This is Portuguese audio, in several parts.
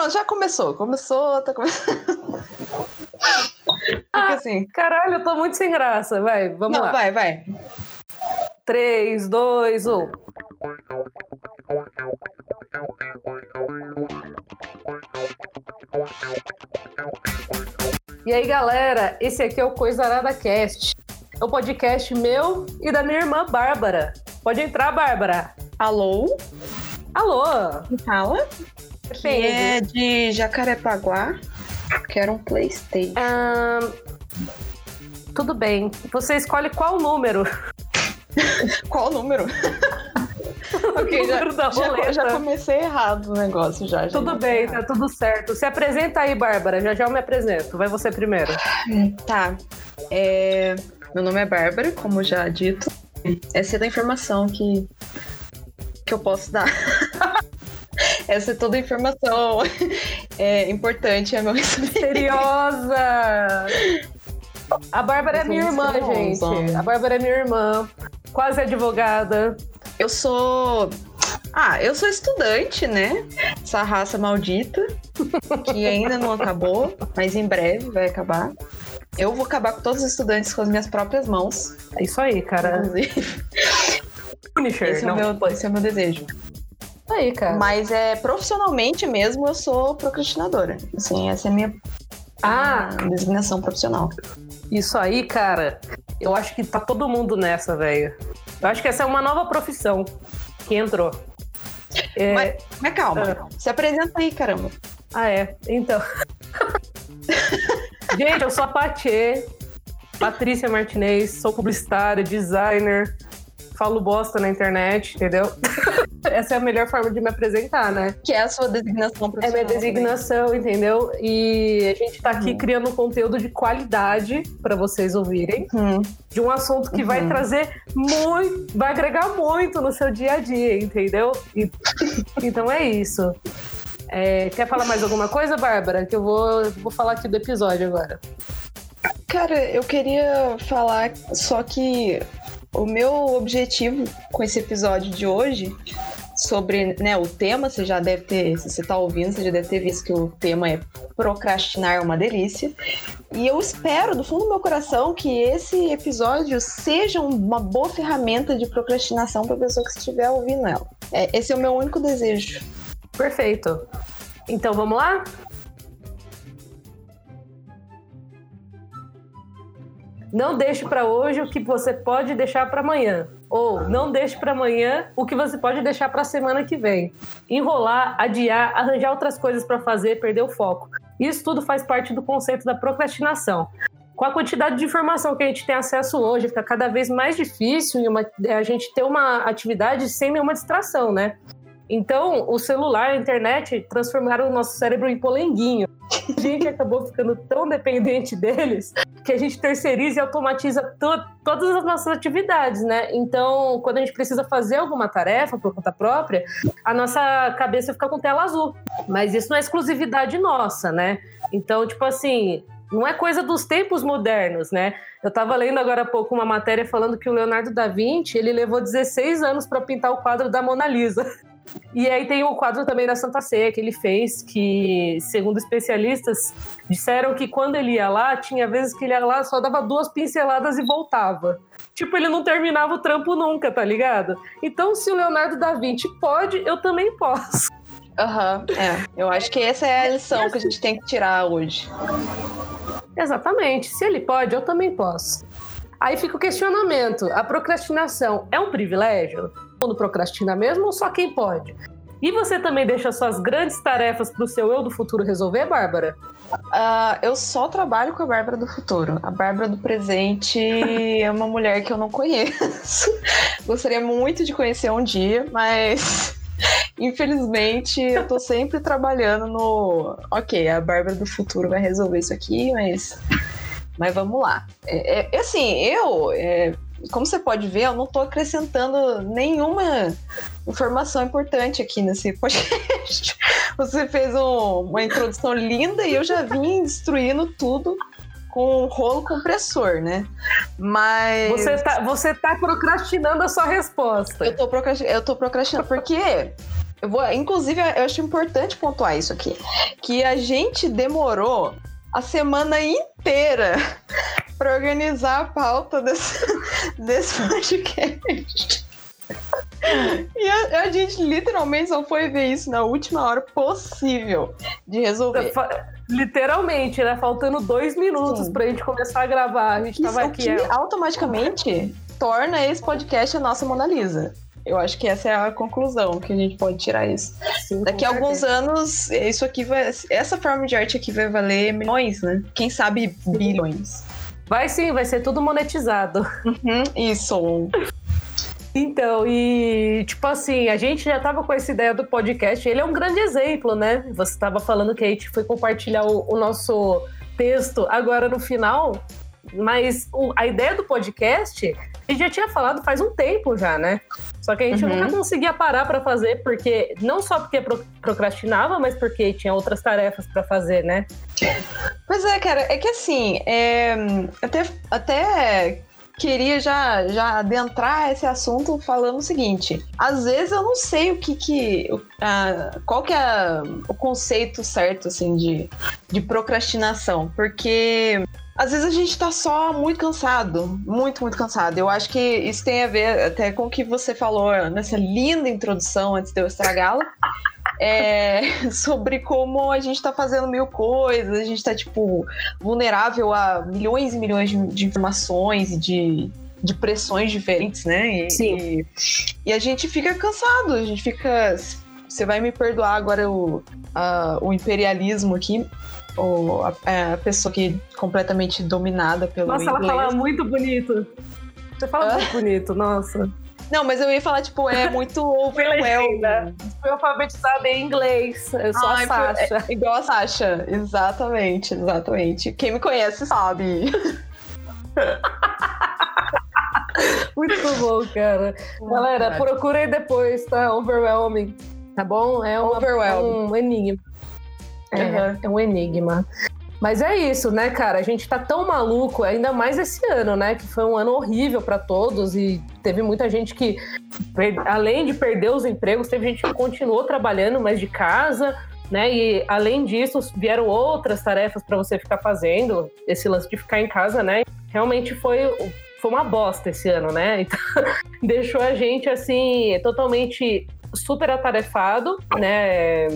Pronto, já começou. Começou, tá começando. ah, assim. Caralho, eu tô muito sem graça. Vai, vamos Não, lá. Vai, vai. 3, 2, 1. E aí, galera, esse aqui é o Coisa Arada Cast. É o podcast meu e da minha irmã Bárbara. Pode entrar, Bárbara. Alô? Alô? Quem fala? Que é de Jacarepaguá. Quero um Playstation. Ah, tudo bem. Você escolhe qual número? qual número? ok, já, já, já, comecei errado o negócio já. já tudo bem, tá tudo certo. Se apresenta aí, Bárbara. Já já eu me apresento. Vai você primeiro. Tá. É, meu nome é Bárbara, como já dito. Essa é da informação que, que eu posso dar. Essa é toda a informação é, importante, é meu Misteriosa! A Bárbara é minha irmã, gente. A Bárbara é minha irmã, quase advogada. Eu sou. Ah, eu sou estudante, né? Essa raça maldita, que ainda não acabou, mas em breve vai acabar. Eu vou acabar com todos os estudantes com as minhas próprias mãos. É isso aí, cara. Inclusive. Punisher, esse, é o meu, esse é o meu desejo aí, cara. Mas é profissionalmente mesmo eu sou procrastinadora. Assim, essa é a minha ah, designação profissional. Isso aí, cara. Eu acho que tá todo mundo nessa, velho. Eu acho que essa é uma nova profissão que entrou. É... Mas, mas calma, ah. se apresenta aí, caramba. Ah, é? Então. Gente, eu sou a Patê, Patrícia Martinez, sou publicitária, designer, falo bosta na internet, entendeu? Essa é a melhor forma de me apresentar, né? Que é a sua designação profissional. É minha designação, também. entendeu? E a gente tá aqui uhum. criando um conteúdo de qualidade para vocês ouvirem, uhum. de um assunto que uhum. vai trazer muito, vai agregar muito no seu dia a dia, entendeu? E, então é isso. É, quer falar mais alguma coisa, Bárbara? Que eu vou, vou falar aqui do episódio agora. Cara, eu queria falar só que o meu objetivo com esse episódio de hoje sobre né, o tema, você já deve ter, se você está ouvindo, você já deve ter visto que o tema é procrastinar é uma delícia. E eu espero, do fundo do meu coração, que esse episódio seja uma boa ferramenta de procrastinação para a pessoa que estiver ouvindo ela. É, esse é o meu único desejo. Perfeito. Então vamos lá? Não deixe para hoje o que você pode deixar para amanhã. Ou não deixe para amanhã o que você pode deixar para a semana que vem. Enrolar, adiar, arranjar outras coisas para fazer, perder o foco. Isso tudo faz parte do conceito da procrastinação. Com a quantidade de informação que a gente tem acesso hoje, fica cada vez mais difícil a gente ter uma atividade sem nenhuma distração, né? Então, o celular, a internet transformaram o nosso cérebro em polenguinho. Gente acabou ficando tão dependente deles que a gente terceiriza e automatiza to todas as nossas atividades, né? Então, quando a gente precisa fazer alguma tarefa por conta própria, a nossa cabeça fica com tela azul. Mas isso não é exclusividade nossa, né? Então, tipo assim, não é coisa dos tempos modernos, né? Eu estava lendo agora há pouco uma matéria falando que o Leonardo da Vinci ele levou 16 anos para pintar o quadro da Mona Lisa. E aí tem o quadro também da Santa Ceia que ele fez, que, segundo especialistas, disseram que quando ele ia lá, tinha vezes que ele ia lá, só dava duas pinceladas e voltava. Tipo, ele não terminava o trampo nunca, tá ligado? Então, se o Leonardo da Vinci pode, eu também posso. Aham, uhum, é. Eu acho que essa é a lição que a gente tem que tirar hoje. Exatamente. Se ele pode, eu também posso. Aí fica o questionamento: a procrastinação é um privilégio? Mundo procrastina mesmo ou só quem pode? E você também deixa suas grandes tarefas para o seu eu do futuro resolver, Bárbara? Uh, eu só trabalho com a Bárbara do futuro. A Bárbara do presente é uma mulher que eu não conheço. Gostaria muito de conhecer um dia, mas infelizmente eu tô sempre trabalhando no. Ok, a Bárbara do futuro vai resolver isso aqui, mas. Mas vamos lá. É, é assim, eu. É como você pode ver, eu não estou acrescentando nenhuma informação importante aqui nesse podcast. Você fez um, uma introdução linda e eu já vim destruindo tudo com um rolo compressor, né? Mas. Você tá, você tá procrastinando a sua resposta. Eu tô, procrastinando, eu tô procrastinando, porque eu vou, inclusive, eu acho importante pontuar isso aqui. Que a gente demorou a semana inteira para organizar a pauta desse, desse podcast. E a, a, gente literalmente só foi ver isso na última hora possível de resolver. Literalmente, né? Faltando dois minutos Sim. pra gente começar a gravar. A gente isso tava aqui. É... automaticamente torna esse podcast a nossa Mona Lisa. Eu acho que essa é a conclusão que a gente pode tirar isso. Sim, Daqui a alguns anos, isso aqui vai. Essa forma de arte aqui vai valer milhões, né? Quem sabe bilhões. Vai sim, vai ser tudo monetizado. Uhum, isso. Então, e tipo assim, a gente já tava com essa ideia do podcast, ele é um grande exemplo, né? Você estava falando que a gente foi compartilhar o, o nosso texto agora no final, mas o, a ideia do podcast a gente já tinha falado faz um tempo já, né? Só que a gente uhum. nunca conseguia parar para fazer, porque não só porque procrastinava, mas porque tinha outras tarefas para fazer, né? Pois é, cara, é que assim, é, até, até queria já, já adentrar esse assunto falando o seguinte: às vezes eu não sei o que que. Uh, qual que é o conceito certo, assim, de, de procrastinação, porque às vezes a gente tá só muito cansado, muito, muito cansado. Eu acho que isso tem a ver até com o que você falou nessa linda introdução antes de eu estragá-la. É, sobre como a gente tá fazendo mil coisas, a gente tá, tipo, vulnerável a milhões e milhões de, de informações e de, de pressões diferentes, né? E, Sim. E, e, a gente fica cansado, a gente fica. Você vai me perdoar agora o, a, o imperialismo aqui, ou a, é, a, pessoa que é completamente dominada pelo Nossa, inglês. ela fala muito bonito. Você fala muito bonito, nossa. Não, mas eu ia falar, tipo, é muito overwhelming. Fui alfabetizada em inglês. Eu sou Ai, a Sasha. É, igual a Sasha. Exatamente, exatamente. Quem me conhece sabe. muito bom, cara. Galera, procurem depois, tá? Overwhelming. Tá bom? É uma, um enigma. É, uhum. é um enigma. Mas é isso, né, cara? A gente tá tão maluco, ainda mais esse ano, né? Que foi um ano horrível para todos e teve muita gente que, além de perder os empregos, teve gente que continuou trabalhando, mas de casa, né? E além disso, vieram outras tarefas para você ficar fazendo. Esse lance de ficar em casa, né? Realmente foi, foi uma bosta esse ano, né? Então, deixou a gente assim totalmente super atarefado, né?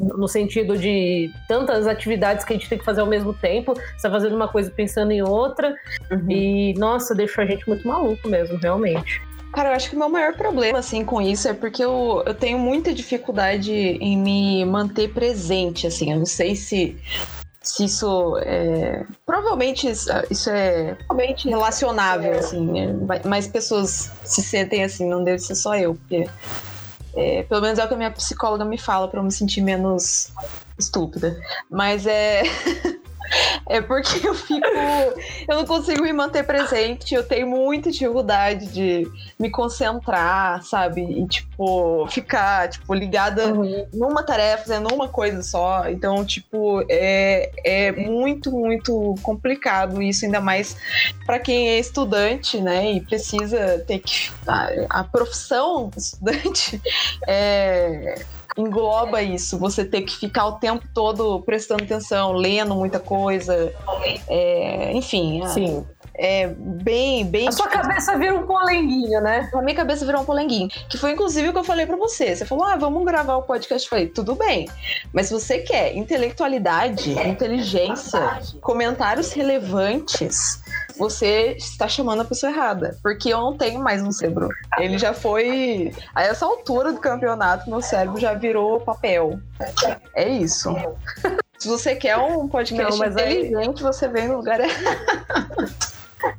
No sentido de tantas atividades que a gente tem que fazer ao mesmo tempo, você tá fazendo uma coisa pensando em outra, uhum. e nossa, deixou a gente muito maluco mesmo, realmente. Cara, eu acho que o meu maior problema, assim, com isso é porque eu, eu tenho muita dificuldade em me manter presente, assim. Eu não sei se, se isso é... Provavelmente isso é provavelmente relacionável, assim. Né? Mais pessoas se sentem assim, não deve ser só eu, porque é, pelo menos é o que a minha psicóloga me fala para eu me sentir menos estúpida. Mas é. É porque eu fico. Eu não consigo me manter presente. Eu tenho muita dificuldade de me concentrar, sabe? E, tipo, ficar, tipo, ligada uhum. numa tarefa, fazendo uma coisa só. Então, tipo, é, é muito, muito complicado isso, ainda mais para quem é estudante, né? E precisa ter que. A, a profissão estudante é engloba isso, você ter que ficar o tempo todo prestando atenção, lendo muita coisa, é, enfim. Sim. É bem, bem. A sua cabeça vira um polenguinho, né? A minha cabeça virou um polenguinho. Que foi inclusive o que eu falei para você. Você falou, ah, vamos gravar o podcast. Eu falei, tudo bem. Mas se você quer intelectualidade, inteligência, comentários relevantes, você está chamando a pessoa errada. Porque eu não tenho mais um cérebro. Ele já foi. A essa altura do campeonato, meu cérebro já virou papel. É isso. Se você quer um podcast não, inteligente, aí... você vem no lugar errado.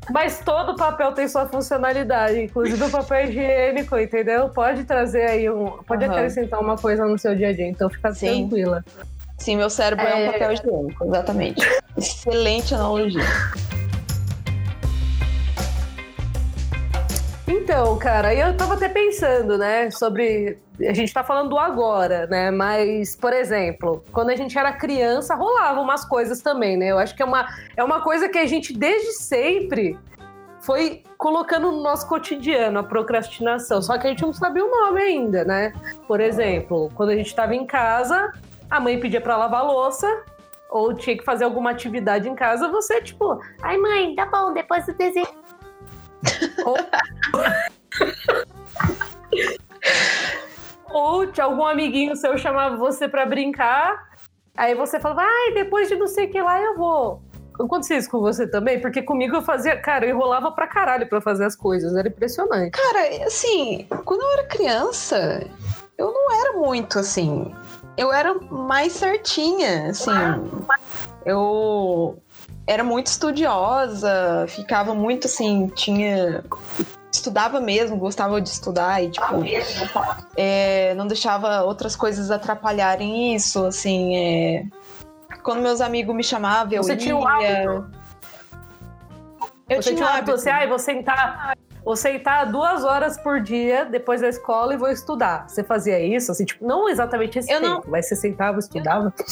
Mas todo papel tem sua funcionalidade, inclusive o papel higiênico, entendeu? Pode trazer aí um. Pode uhum. acrescentar uma coisa no seu dia a dia, então fica Sim. tranquila. Sim, meu cérebro é... é um papel higiênico, exatamente. Excelente analogia. Então, cara, eu tava até pensando, né, sobre. A gente tá falando do agora, né? Mas, por exemplo, quando a gente era criança, rolavam umas coisas também, né? Eu acho que é uma, é uma coisa que a gente desde sempre foi colocando no nosso cotidiano a procrastinação, só que a gente não sabia o nome ainda, né? Por exemplo, quando a gente estava em casa, a mãe pedia para lavar louça, ou tinha que fazer alguma atividade em casa, você, tipo, ai mãe, tá bom, depois do desenho. Ou... ou tinha algum amiguinho seu chamava você para brincar, aí você falava, ai, depois de não sei o que lá eu vou. Acontecia isso com você também? Porque comigo eu fazia, cara, eu enrolava pra caralho pra fazer as coisas, era impressionante. Cara, assim, quando eu era criança, eu não era muito assim. Eu era mais certinha, assim. Eu era muito estudiosa, ficava muito assim, tinha estudava mesmo, gostava de estudar e, tipo, é, não deixava outras coisas atrapalharem isso, assim, é, quando meus amigos me chamavam, eu Você ia. tinha um hábito? Eu você tinha um hábito, você, ai, vou sentar, vou sentar duas horas por dia depois da escola e vou estudar. Você fazia isso? Assim, tipo, não exatamente esse Eu tempo, não- mas você sentava estudava? Eu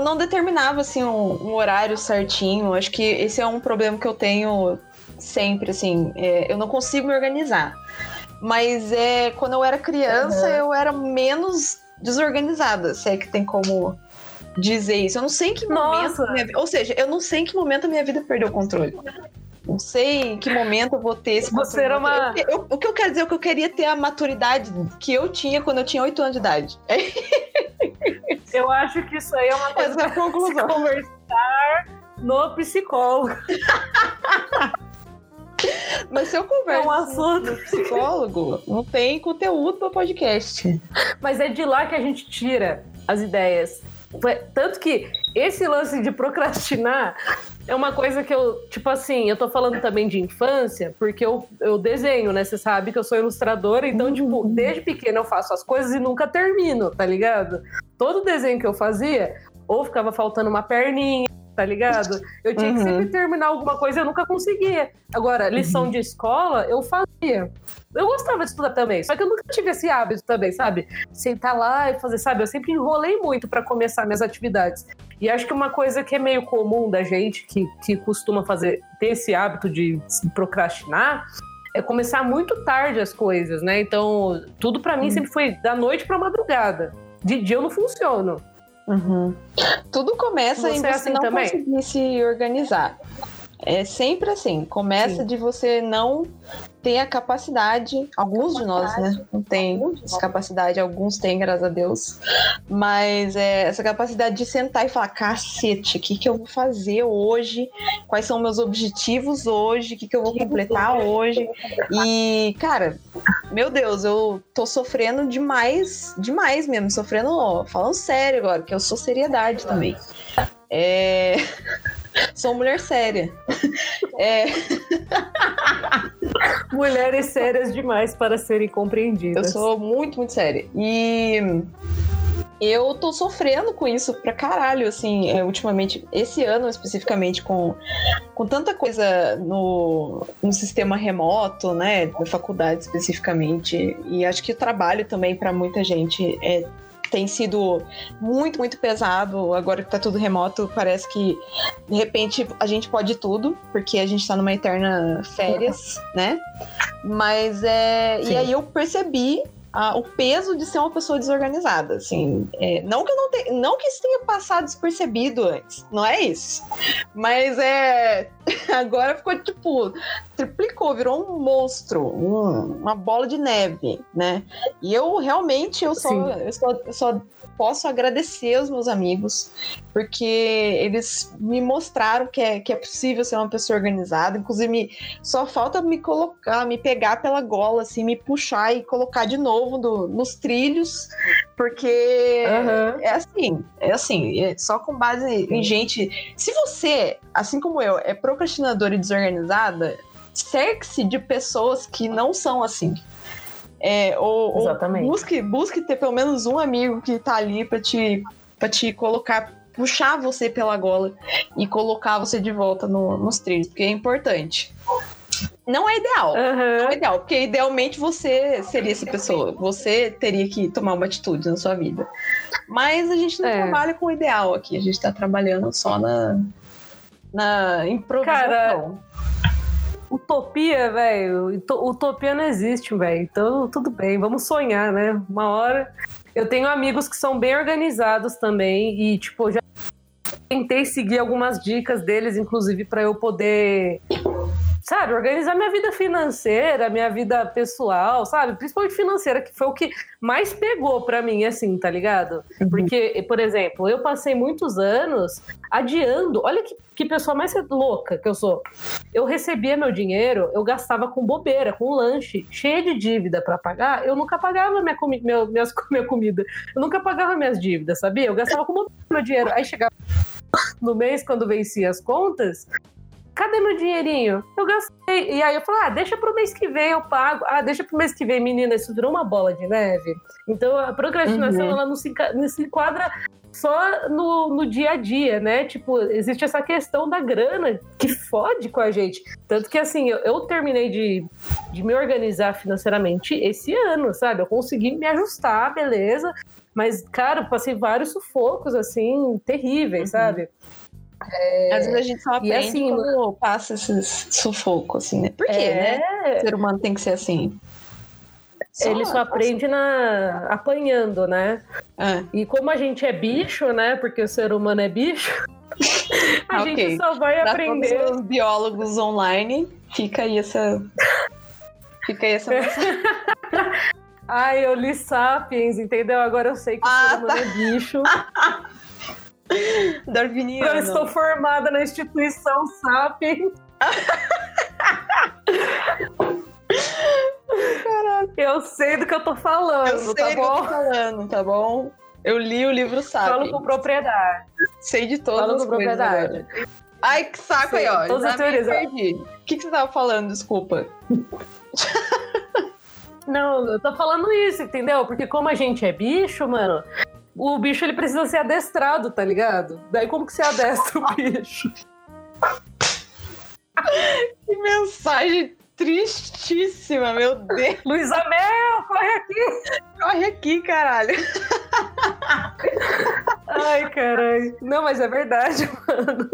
não determinava, assim, um, um horário certinho. Acho que esse é um problema que eu tenho sempre, assim. é, eu não consigo me organizar. Mas é quando eu era criança, Uhum. eu era menos desorganizada, se é que tem como dizer isso. Eu não sei em que momento. Nossa! minha vi- ou seja, eu não sei em que momento a minha vida perdeu o controle. Não sei em que momento eu vou ter esse Você era uma- Eu- eu- o que eu quero dizer é que eu queria ter a maturidade que eu tinha quando eu tinha 8 anos de idade. Eu acho que isso aí é uma coisa Essa é conclusão. conversar no psicólogo. Mas se eu converso É um assunto. psicólogo, não tem conteúdo para podcast. Mas é de lá que a gente tira as ideias. Tanto que esse lance de procrastinar é uma coisa que eu, tipo assim, eu tô falando também de infância, porque eu, eu desenho, né? Você sabe que eu sou ilustradora, então, tipo, desde pequena eu faço as coisas e nunca termino, tá ligado? Todo desenho que eu fazia, ou ficava faltando uma perninha, tá ligado? Eu tinha que Uhum. sempre terminar alguma coisa e eu nunca conseguia. Agora, lição de escola, eu fazia. Eu gostava de estudar também, só que eu nunca tive esse hábito também, sabe? Sentar lá e fazer, sabe? Eu sempre enrolei muito pra começar minhas atividades. E acho que uma coisa que é meio comum da gente, que, que costuma fazer, ter esse hábito de procrastinar, é começar muito tarde as coisas, né? Então, tudo pra mim sempre foi da noite pra madrugada. De dia eu não funciono. Tudo começa em Você é você assim não também? conseguir se organizar. É sempre assim. Começa Sim. de você não ter a capacidade. Alguns de nós, né? Não tem essa capacidade. Alguns têm, graças a Deus. Mas é, essa capacidade de sentar e falar: cacete, o que, que eu vou fazer hoje? Quais são meus objetivos hoje? O que, que eu vou completar hoje? E, cara, meu Deus, eu tô sofrendo demais, demais mesmo. Sofrendo, ó, falando sério agora, que eu sou seriedade também. É. Sou mulher séria. É, Mulheres sérias demais para serem eu compreendidas. sou muito, muito séria. E eu tô sofrendo com isso pra caralho, assim, é, ultimamente, esse ano especificamente, com, com tanta coisa no, no sistema remoto, né, da faculdade especificamente, e acho que o trabalho também pra muita gente é, tem sido muito, muito pesado. Agora que tá tudo remoto, parece que de repente a gente pode tudo, porque a gente tá numa eterna férias, né? Mas é. Sim. E aí eu percebi ah, o peso de ser uma pessoa desorganizada, assim. É, não que eu não tenha, não que isso tenha passado despercebido antes, não é isso. Mas é. Agora ficou tipo. Triplicou, virou um monstro, um- uma bola de neve, né? E eu realmente eu só, Sim. eu só, eu só posso agradecer os meus amigos, porque eles me mostraram que é, que é possível ser uma pessoa organizada. Inclusive, me- só falta me colocar, me pegar pela gola, assim, me puxar e colocar de novo no- nos trilhos, porque Aham. é assim, é assim, é só com base em gente. Se você, assim como eu, é procrastinadora e desorganizada, cerque-se de pessoas que não são assim. É, ou, ou Exatamente. busque, busque ter pelo menos um amigo que tá ali pra te, pra te colocar, puxar você pela gola e colocar você de volta no- nos trilhos, porque é importante. Não é ideal. Não Aham. é ideal, porque idealmente você seria essa pessoa. Você teria que tomar uma atitude na sua vida. Mas a gente não É. trabalha com o ideal aqui, a gente tá trabalhando só na, na improvisação. Utopia, velho. Utopia não existe, velho. Então, tudo bem, vamos sonhar, né? Uma hora. Eu tenho amigos que são bem organizados também e, tipo, já tentei seguir algumas dicas deles, inclusive, para eu poder sabe, organizar minha vida financeira, minha vida pessoal, sabe? Principalmente financeira, que foi o que mais pegou para mim, assim, tá ligado? Uhum. Porque, por exemplo, eu passei muitos anos adiando. Olha que, que pessoa mais louca que eu sou. Eu recebia meu dinheiro, eu gastava com bobeira, com lanche, cheia de dívida para pagar. Eu nunca pagava minha, comi meu, minhas, minha comida. Eu nunca pagava minhas dívidas, sabia? Eu gastava com bobeira meu dinheiro. Aí chegava no mês, quando vencia as contas, cadê meu dinheirinho? Eu gastei. E aí eu falei, ah, deixa pro mês que vem eu pago. Ah, deixa pro mês que vem, menina, isso virou uma bola de neve. Então a procrastinação, uhum. ela não se, não se enquadra só no, no dia a dia, né? Tipo, existe essa questão da grana que fode com a gente. Tanto que, assim, eu, eu terminei de, de me organizar financeiramente esse ano, sabe? Eu consegui me ajustar, beleza. Mas, cara, passei vários sufocos, assim, terríveis, uhum. sabe? É... Às vezes a gente só aprende e assim, como passa esse sufoco, assim, né? Por quê, é... né? O ser humano tem que ser assim. Só, ele só aprende na apanhando, né? É. E como a gente é bicho, né? Porque o ser humano é bicho, a okay. gente só vai pra aprender. Todos os biólogos online, fica aí essa. Fica aí essa. Ai, eu li Sapiens, entendeu? Agora eu sei que ah, o ser humano tá. é bicho. Darwiniano. Eu estou formada na instituição Sapiens. Caraca. Eu sei do que eu tô falando, eu sei tá bom? eu tô falando, tá bom? Eu li o livro Sapiens. Falo com propriedade. Sei de todas Falo com propriedade. Agora. Ai, que saco sei, aí, ó. Todas as teorias. Perdi. O que, que você tava falando? Desculpa. Não, eu tô falando isso, entendeu? Porque como a gente é bicho, mano, o bicho ele precisa ser adestrado, tá ligado? Daí como que você adestra o bicho? que mensagem tristíssima, meu Deus. Luísa Mel, corre aqui. Corre aqui, caralho. Ai, caralho. Não, mas é verdade, mano.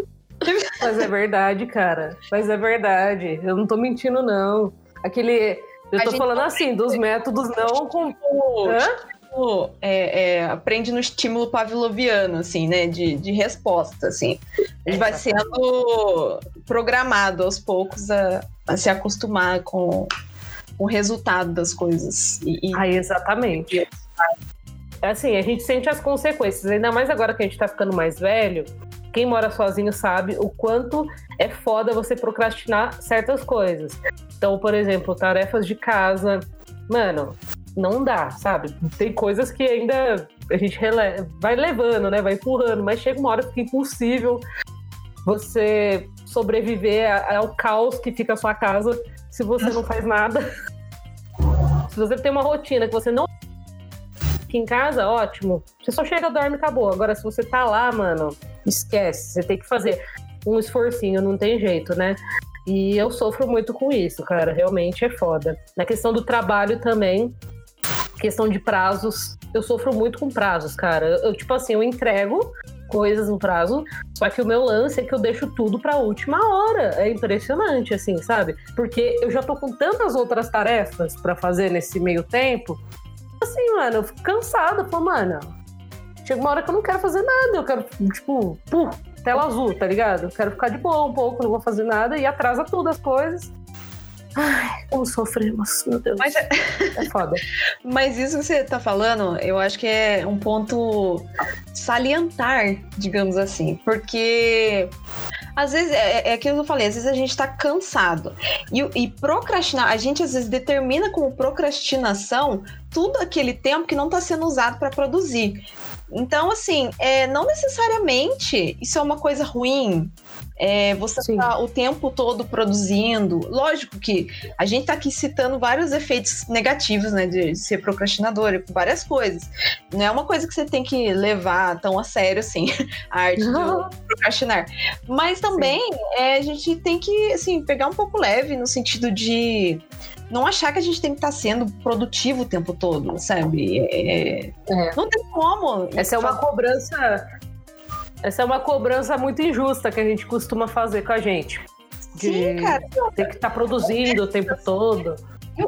Mas é verdade, cara. Mas é verdade. Eu não tô mentindo, não. Aquele. Eu tô falando assim, dos métodos não com. Hã? É, é, aprende no estímulo pavloviano, assim, né? De, de resposta, assim. Ele vai sendo programado aos poucos a, a se acostumar com o resultado das coisas. E, e... Ah, exatamente. Assim, a gente sente as consequências, ainda mais agora que a gente tá ficando mais velho. Quem mora sozinho sabe o quanto é foda você procrastinar certas coisas. Então, por exemplo, tarefas de casa. Mano, não dá, sabe? Tem coisas que ainda a gente vai levando, né? Vai empurrando, mas chega uma hora que fica impossível você sobreviver ao caos que fica a sua casa se você não faz nada. se você tem uma rotina que você não aqui em casa, ótimo. Você só chega, dorme e acabou. Agora, se você tá lá, mano, esquece. Você tem que fazer um esforcinho, não tem jeito, né? E eu sofro muito com isso, cara. Realmente é foda. Na questão do trabalho também, questão de prazos, eu sofro muito com prazos, cara. Eu, tipo assim, eu entrego coisas no prazo, só que o meu lance é que eu deixo tudo pra última hora. É impressionante, assim, sabe? Porque eu já tô com tantas outras tarefas para fazer nesse meio tempo. Assim, mano, eu fico cansada. Pô, mano, chega uma hora que eu não quero fazer nada. Eu quero, tipo, tela azul, tá ligado? Eu quero ficar de boa um pouco, não vou fazer nada e atrasa tudo as coisas. Ai, como sofremos, meu Deus. Mas é... é foda. Mas isso que você tá falando, eu acho que é um ponto salientar, digamos assim. Porque às vezes é, é aquilo que eu falei, às vezes a gente tá cansado. E, e procrastinar, a gente às vezes determina como procrastinação tudo aquele tempo que não está sendo usado para produzir. Então, assim, é, não necessariamente isso é uma coisa ruim. É, você está o tempo todo produzindo. Lógico que a gente está aqui citando vários efeitos negativos, né, de ser procrastinador, várias coisas. Não é uma coisa que você tem que levar tão a sério, assim, a arte de procrastinar. Mas também é, a gente tem que, assim, pegar um pouco leve no sentido de não achar que a gente tem que estar tá sendo produtivo o tempo todo, sabe? É, é. Não tem como. Essa é uma cobrança. Essa é uma cobrança muito injusta que a gente costuma fazer com a gente. Sim, cara. Tem que estar tá produzindo o tempo todo.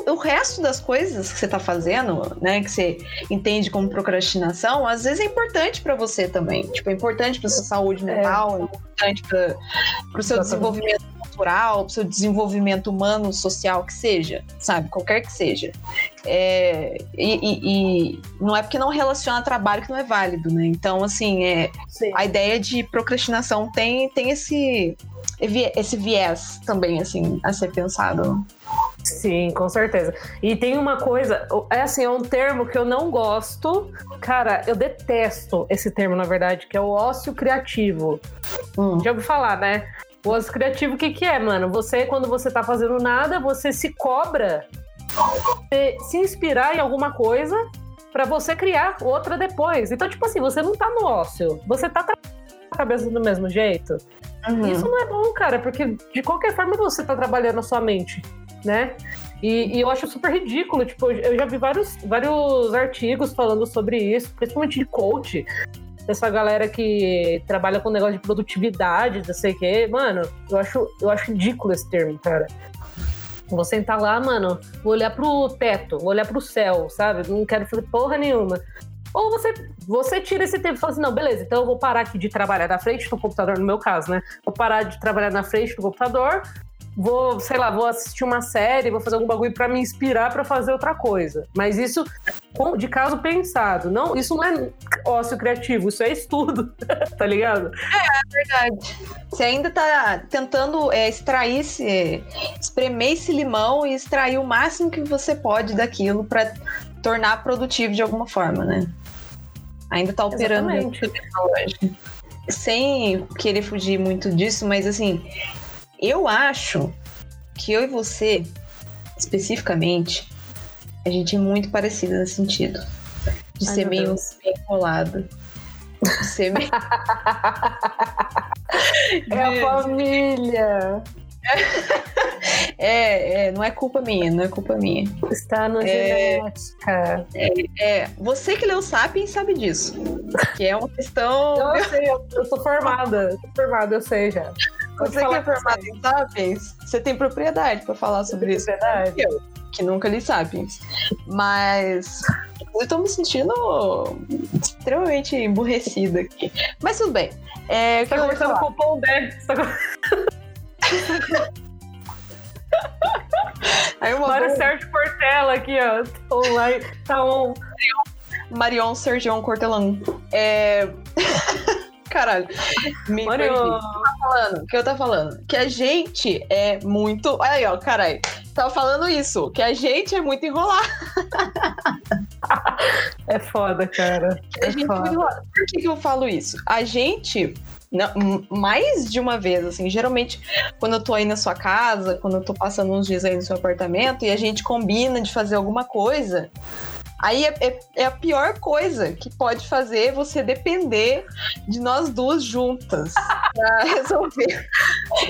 O resto das coisas que você está fazendo, né, que você entende como procrastinação, às vezes é importante para você também. Tipo, é importante para sua saúde é. mental, é, é importante para o seu desenvolvimento cultural, para o seu desenvolvimento humano, social, que seja, sabe? Qualquer que seja. É, e, e, e, não é porque não relaciona trabalho que não é válido, né? Então, assim, é, a ideia de procrastinação tem, tem esse, esse viés também, assim, a ser pensado. Sim, com certeza. E tem uma coisa, é assim, é um termo que eu não gosto. Cara, eu detesto esse termo, na verdade, que é o ócio criativo. Hum. Já ouvi falar, né? O ócio criativo, o que, que é, mano? Você, quando você tá fazendo nada, você se cobra se inspirar em alguma coisa para você criar outra depois. Então, tipo assim, você não tá no ócio, você tá a cabeça do mesmo jeito. Uhum. Isso não é bom, cara, porque de qualquer forma você tá trabalhando a sua mente né? E, e, eu acho super ridículo, tipo, eu já vi vários, vários artigos falando sobre isso, principalmente de coach, dessa galera que trabalha com negócio de produtividade, não sei o quê. Mano, eu acho, eu acho ridículo esse termo, cara. Vou sentar lá, mano, vou olhar pro teto, vou olhar pro céu, sabe? Não quero fazer porra nenhuma. Ou você, você tira esse tempo e fala assim, não, beleza, então eu vou parar aqui de trabalhar na frente do computador, no meu caso, né? Vou parar de trabalhar na frente do computador, vou, sei lá, vou assistir uma série, vou fazer algum bagulho para me inspirar para fazer outra coisa. Mas isso de caso pensado. Não, isso não é ócio criativo, isso é estudo, tá ligado? É, é verdade. Você ainda tá tentando é, extrair esse, espremer esse limão e extrair o máximo que você pode daquilo para tornar produtivo de alguma forma, né? Ainda tá operando tecnológico. Sem querer fugir muito disso, mas assim, eu acho que eu e você, especificamente, a gente é muito parecida nesse sentido. De Ai, ser meio enrolado. De ser meio. é a família. É, é, não é culpa minha, não é culpa minha. Está no é, genética. É, é, você que leu Sapiens sabe disso. Que é uma questão. Eu sei, eu, eu sou formada. Eu formada, eu sei já. Você que é formado em Sapiens, você tem propriedade para falar sobre isso. Verdade. Eu, que nunca li Sapiens. Mas eu tô me sentindo extremamente emburrecida aqui. Mas tudo bem. É, você tá conversando com o Você tá... Aí uma Mário Sérgio Cortella aqui, ó. Online. Tá on. Marion Sergião Cortelão. É. Caralho. Me Mario. perdi. O que eu tava falando? Que eu tava falando? Que a gente é muito. Olha aí, ó, caralho. Tava falando isso, que a gente é muito enrolado. é foda, cara. É, gente foda. É Por que, que eu falo isso? A gente não, mais de uma vez, assim, geralmente quando eu tô aí na sua casa, quando eu tô passando uns dias aí no seu apartamento e a gente combina de fazer alguma coisa, Aí é, é, é, a pior coisa que pode fazer você depender de nós duas juntas pra resolver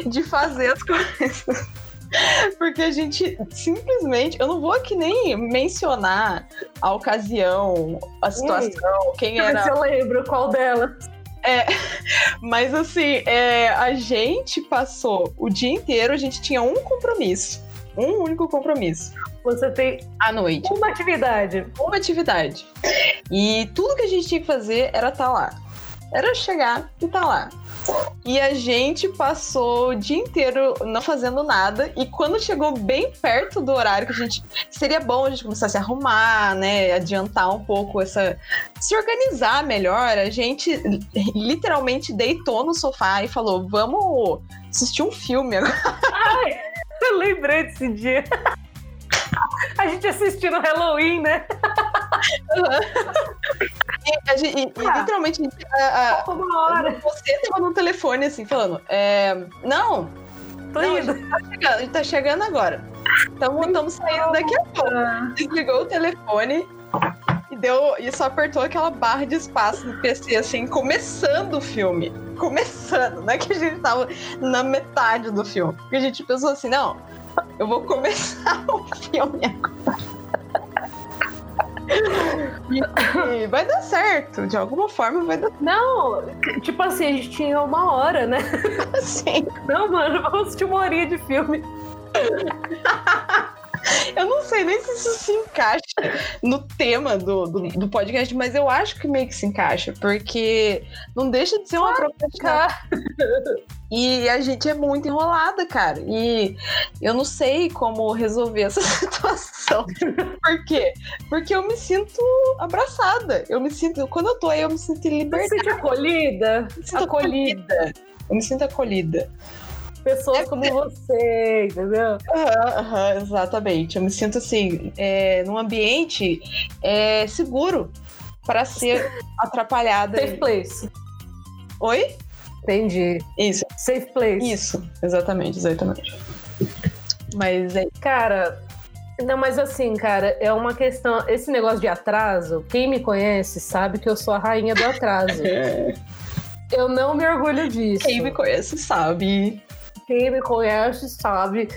de fazer as coisas. Porque a gente simplesmente. Eu não vou aqui nem mencionar a ocasião, a situação, quem era. Se eu lembro qual delas. É, mas assim, é, a gente passou o dia inteiro, a gente tinha um compromisso. Um único compromisso você tem à noite. Uma atividade. Uma atividade. E tudo que a gente tinha que fazer era estar tá lá. Era chegar e estar tá lá. E a gente passou o dia inteiro não fazendo nada. E quando chegou bem perto do horário que a gente. Seria bom a gente começar a se arrumar, né? Adiantar um pouco essa. Se organizar melhor. A gente literalmente deitou no sofá e falou: vamos assistir um filme agora. Ai, eu lembrei desse dia. A gente assistindo Halloween, né? Uhum. E, e, e ah, literalmente, a, a, uma hora. você tava no telefone assim, falando: é, Não, tô não, indo. A gente, tá chegando, a gente tá chegando agora. Estamos saindo daqui a pouco. Desligou o telefone e deu. E só apertou aquela barra de espaço no PC, assim, começando o filme. Começando, não é que a gente tava na metade do filme. Porque a gente pensou assim, não eu vou começar o filme agora. E vai dar certo, de alguma forma vai dar Não, tipo assim, a gente tinha uma hora, né? Sim. Não, mano, vamos assistir uma horinha de filme. Eu não sei nem se isso se encaixa no tema do, do, do podcast, mas eu acho que meio que se encaixa, porque não deixa de ser uma procrastinação. E a gente é muito enrolada, cara. E eu não sei como resolver essa situação. Por quê? Porque eu me sinto abraçada. Eu me sinto. Quando eu tô aí, eu me sinto em liberdade. Você acolhida? Eu me sinto acolhida. Eu me sinto acolhida. Pessoas como você, entendeu? Aham, aham, exatamente. Eu me sinto assim, é, num ambiente é, seguro para ser atrapalhada. Safe place. Oi? Entendi. Isso, Safe place. isso, exatamente, exatamente. Mas é. Cara, não, mas assim, cara, é uma questão. Esse negócio de atraso, quem me conhece sabe que eu sou a rainha do atraso. Eu não me orgulho disso. Quem me conhece sabe. Quem me conhece sabe.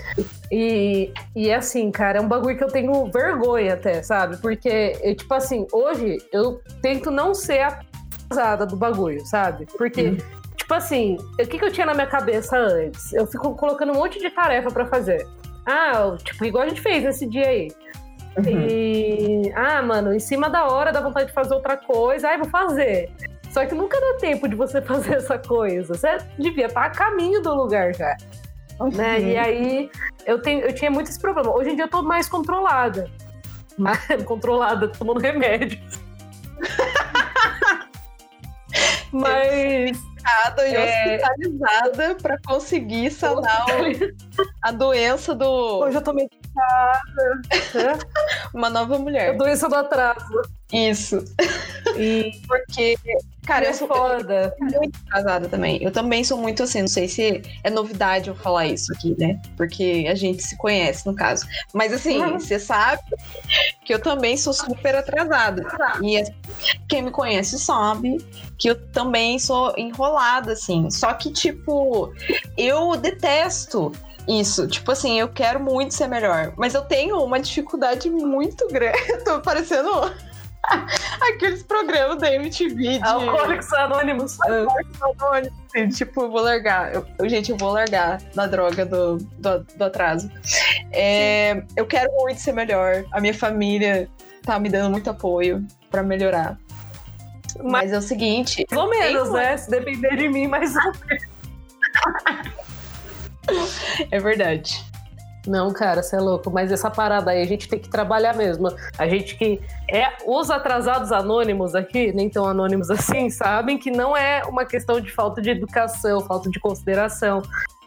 E, e assim, cara, é um bagulho que eu tenho vergonha até, sabe? Porque, eu, tipo assim, hoje eu tento não ser atrasada do bagulho, sabe? Porque. Hum. Tipo assim, o que, que eu tinha na minha cabeça antes? Eu fico colocando um monte de tarefa pra fazer. Ah, tipo, igual a gente fez nesse dia aí. Uhum. E. Ah, mano, em cima da hora dá vontade de fazer outra coisa. Ai, vou fazer. Só que nunca dá tempo de você fazer essa coisa. Você devia estar a caminho do lugar já. Né? E aí eu, tenho, eu tinha muito esse problema. Hoje em dia eu tô mais controlada. Mais controlada, tomando remédio. Mas. Medicada e É. hospitalizada para conseguir sanar a doença do Hoje eu tô medicada. uma nova A mulher. doença do atraso. Isso. E Porque, cara, eu sou foda. muito casada também. Eu também sou muito assim, não sei se é novidade eu falar isso aqui, né? Porque a gente se conhece, no caso. Mas assim, Uhum. você sabe que eu também sou super atrasada. E as- quem me conhece sabe que eu também sou enrolada, assim. Só que, tipo, eu detesto isso. Tipo assim, eu quero muito ser melhor. Mas eu tenho uma dificuldade muito grande. Tô parecendo aqueles programas da MTV de... Alcoólicos Anônimos. Assim, tipo, eu vou largar. Eu, eu- gente, eu vou largar na droga do, do, do atraso. É, eu quero muito ser melhor. A minha família tá me dando muito apoio pra melhorar. Mas é o seguinte. Mais ou menos, né? Se depender de mim, mas. É verdade. Não, cara, você é louco. Mas essa parada aí a gente tem que trabalhar mesmo. A gente que é. Os atrasados anônimos aqui, nem tão anônimos assim, sabem que não é uma questão de falta de educação, falta de consideração.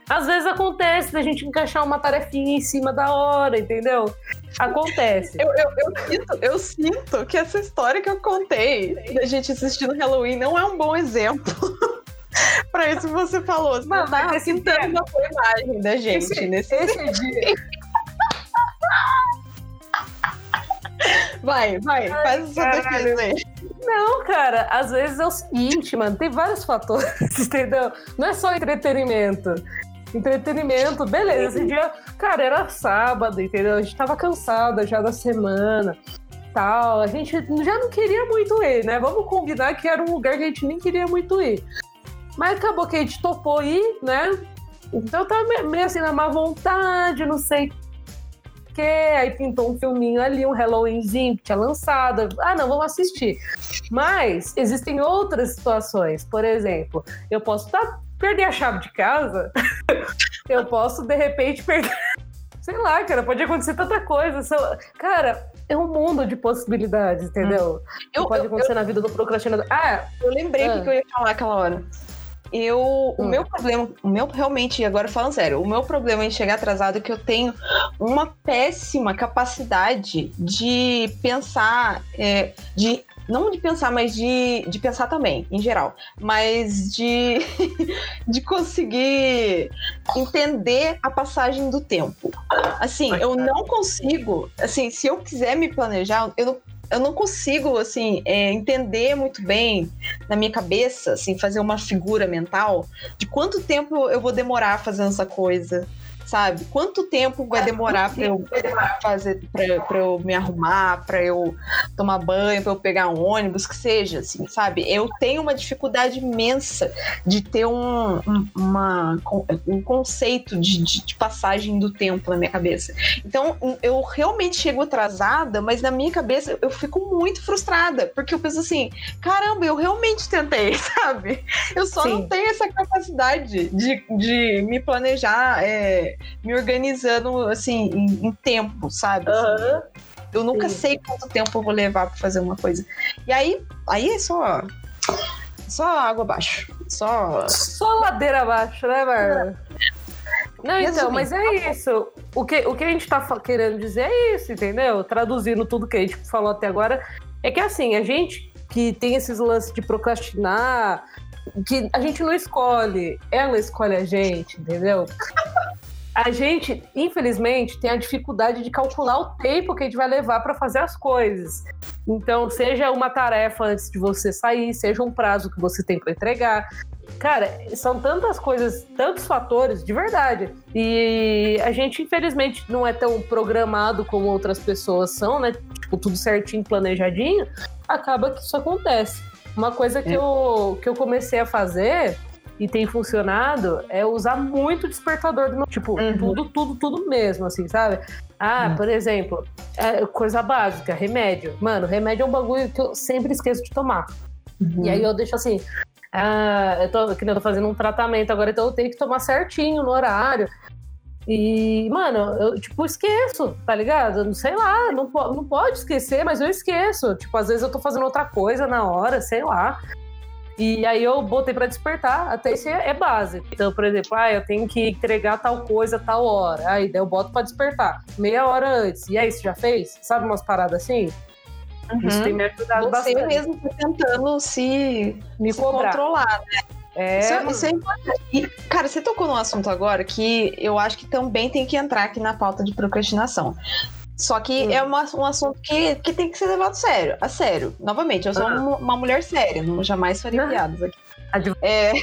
Às vezes acontece da gente encaixar uma tarefinha em cima da hora, entendeu? Acontece. Eu, eu, eu, sinto, eu sinto que essa história que eu contei da gente assistindo Halloween não é um bom exemplo. pra isso que você falou. Você Mano, tá pintando uma boa imagem da gente Esse- nesse Esse dia. Vai, vai, faz a sua defesa aí. Não, cara, às vezes é o seguinte, mano, tem vários fatores, entendeu? Não é só entretenimento. Entretenimento, beleza, esse dia, cara, era sábado, entendeu? A gente tava cansada já da semana, tal. A gente já não queria muito ir, né? Vamos combinar que era um lugar que a gente nem queria muito ir. Mas acabou que a gente topou ir, né? Então tava me- meio assim na má vontade, não sei o quê. Aí pintou um filminho ali, um Halloweenzinho que tinha lançado. Ah, não, vamos assistir. Mas existem outras situações. Por exemplo, eu posso tá, perder a chave de casa, eu posso, de repente, perder. Sei lá, cara, pode acontecer tanta coisa. Cara, é um mundo de possibilidades, entendeu? Que Eu, pode eu, acontecer na vida do procrastinador. Ah, eu lembrei o Ah. que que eu ia falar aquela hora. Eu, o Hum. meu problema, o meu realmente, agora falando sério, o meu problema em chegar atrasado é que eu tenho uma péssima capacidade de pensar, é, de não de pensar, mas de, de pensar também, em geral, mas de, de conseguir entender a passagem do tempo. Assim, eu não consigo, assim, se eu quiser me planejar, eu não, eu não consigo, assim, é, entender muito bem na minha cabeça, assim, fazer uma figura mental de quanto tempo eu vou demorar fazendo essa coisa. Sabe? Quanto tempo vai demorar para eu fazer, para eu me arrumar, para eu tomar banho, para eu pegar um ônibus, que seja, assim, sabe? Eu tenho uma dificuldade imensa de ter um, um, uma, um conceito de, de, de passagem do tempo na minha cabeça. Então, eu realmente chego atrasada, mas na minha cabeça eu fico muito frustrada, porque eu penso assim, caramba, eu realmente tentei, sabe? Eu só Sim. não tenho essa capacidade de, de me planejar, é, me organizando assim, em, em tempo, sabe? Uhum. Eu nunca Sim. sei quanto tempo eu vou levar para fazer uma coisa. E aí, aí é só só água abaixo. Só só ladeira abaixo, né, Bárbara? Não, então, mas é isso. O que, o que a gente tá querendo dizer é isso, entendeu? Traduzindo tudo que a gente falou até agora, é que assim, a gente que tem esses lances de procrastinar, que a gente não escolhe, ela escolhe a gente, entendeu? A gente, infelizmente, tem a dificuldade de calcular o tempo que a gente vai levar para fazer as coisas. Então, seja uma tarefa antes de você sair, seja um prazo que você tem para entregar. Cara, são tantas coisas, tantos fatores, de verdade. E a gente, infelizmente, não é tão programado como outras pessoas são, né? Tipo, tudo certinho, planejadinho. Acaba que isso acontece. Uma coisa que, é. eu, que eu comecei a fazer e tem funcionado é usar muito despertador do meu. Tipo, uhum. tudo, tudo, tudo mesmo, assim, sabe? Ah, uhum. por exemplo, é, coisa básica, remédio. Mano, remédio é um bagulho que eu sempre esqueço de tomar. Uhum. E aí eu deixo assim. Ah, eu tô, que eu tô fazendo um tratamento agora, então eu tenho que tomar certinho no horário. E, mano, eu, tipo, esqueço, tá ligado? Não sei lá, não, não pode esquecer, mas eu esqueço. Tipo, às vezes eu tô fazendo outra coisa na hora, sei lá. E aí eu botei para despertar, até isso é, é básico. Então, por exemplo, ah, eu tenho que entregar tal coisa tal hora. Aí daí eu boto para despertar, meia hora antes. E aí, você já fez? Sabe umas paradas assim? Uhum. Isso tem me ajudado Você bastante. Você mesmo tá tentando se, me se controlar, né? É, isso, é, isso é importante. E, cara, você tocou num assunto agora que eu acho que também tem que entrar aqui na pauta de procrastinação. Só que hum. é uma, um assunto que, que tem que ser levado sério, a sério. Novamente, eu sou ah. uma, uma, mulher séria, não jamais faria piadas aqui. É...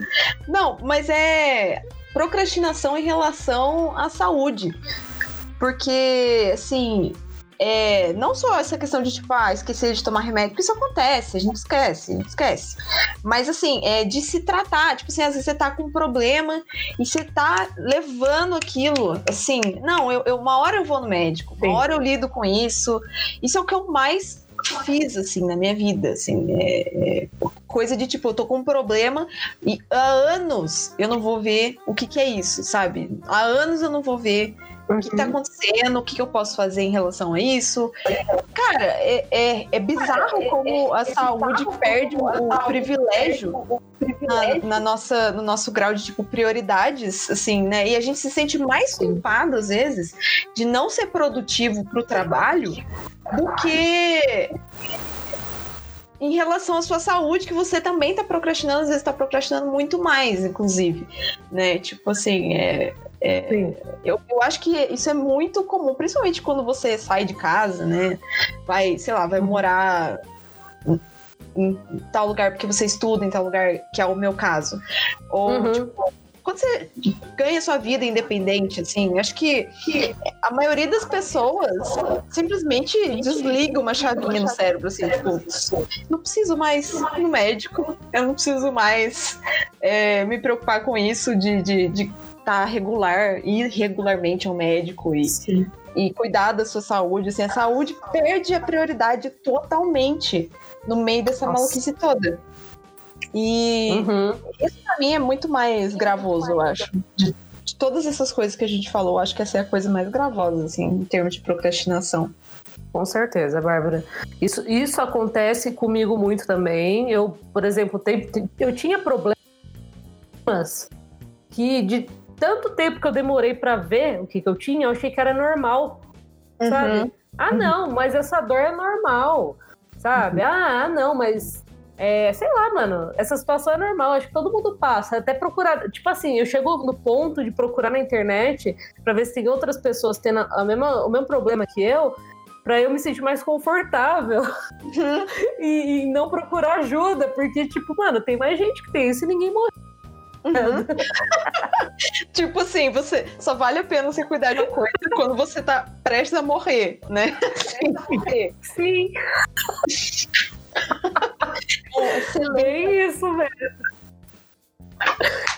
não, mas é procrastinação em relação à saúde. Porque, assim, é, não só essa questão de, tipo, ah, esquecer de tomar remédio, porque isso acontece, a gente esquece, a gente esquece. Mas, assim, é de se tratar, tipo assim, às vezes você tá com um problema e você tá levando aquilo, assim, não, eu, eu uma hora eu vou no médico, uma Sim. hora eu lido com isso. Isso é o que eu mais fiz, assim, na minha vida, assim, é, é, coisa de, tipo, eu tô com um problema e há anos eu não vou ver o que que é isso, sabe? Há anos eu não vou ver o que está uhum. acontecendo, o que eu posso fazer em relação a isso. Cara, é, é, é bizarro é, como é a saúde perde o, privilégio na, na, nossa, no nosso grau de tipo, prioridades, assim, né? E a gente se sente mais culpado, às vezes, de não ser produtivo para o trabalho do que em relação à sua saúde, que você também está procrastinando, às vezes está procrastinando muito mais, inclusive, né? Tipo assim, é, é, eu, eu acho que isso é muito comum, principalmente quando você sai de casa, né? Vai, sei lá, vai morar em, em tal lugar porque você estuda em tal lugar, que é o meu caso. Ou, uhum. tipo, quando você ganha sua vida independente, assim, acho que a maioria das pessoas simplesmente desliga uma chavinha no cérebro, assim, tipo, não preciso mais ir no médico, eu não preciso mais é, me preocupar com isso de, de, de estar tá regular, ir regularmente ao médico e, e cuidar da sua saúde, assim, a saúde perde a prioridade totalmente no meio dessa Nossa. maluquice toda. E uhum. isso pra mim é muito mais gravoso, eu acho. De, de, todas essas coisas que a gente falou, acho que essa é a coisa mais gravosa, assim, em termos de procrastinação. Com certeza, Bárbara. Isso, isso acontece comigo muito também. Eu, por exemplo, tem, eu tinha problemas que de tanto tempo que eu demorei para ver o que, que eu tinha, eu achei que era normal, uhum. sabe? Ah, uhum. não, mas essa dor é normal, sabe? Uhum. Ah, não, mas é, sei lá, mano, essa situação é normal, acho que todo mundo passa. Até procurar, tipo assim, eu chego no ponto de procurar na internet para ver se tem outras pessoas tendo a mesma, o mesmo problema que eu, para eu me sentir mais confortável uhum. e, e, não procurar ajuda, porque, tipo, mano, tem mais gente que tem isso e ninguém morreu. Uhum. tipo assim, você só vale a pena você cuidar de uma coisa quando você tá prestes a morrer, né? Sim. Bem isso mesmo.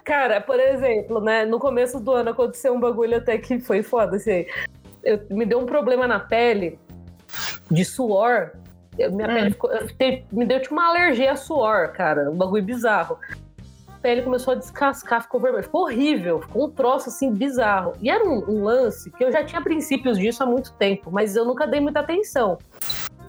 Cara, por exemplo, né? No começo do ano aconteceu um bagulho até que foi foda, assim. Eu, me deu um problema na pele de suor. Eu, minha hum. pele ficou, me deu tipo uma alergia a suor, cara. Um bagulho bizarro. A pele começou a descascar, ficou vermelho. Ficou horrível, ficou um troço assim bizarro. E era um, um lance que eu já tinha princípios disso há muito tempo, mas eu nunca dei muita atenção.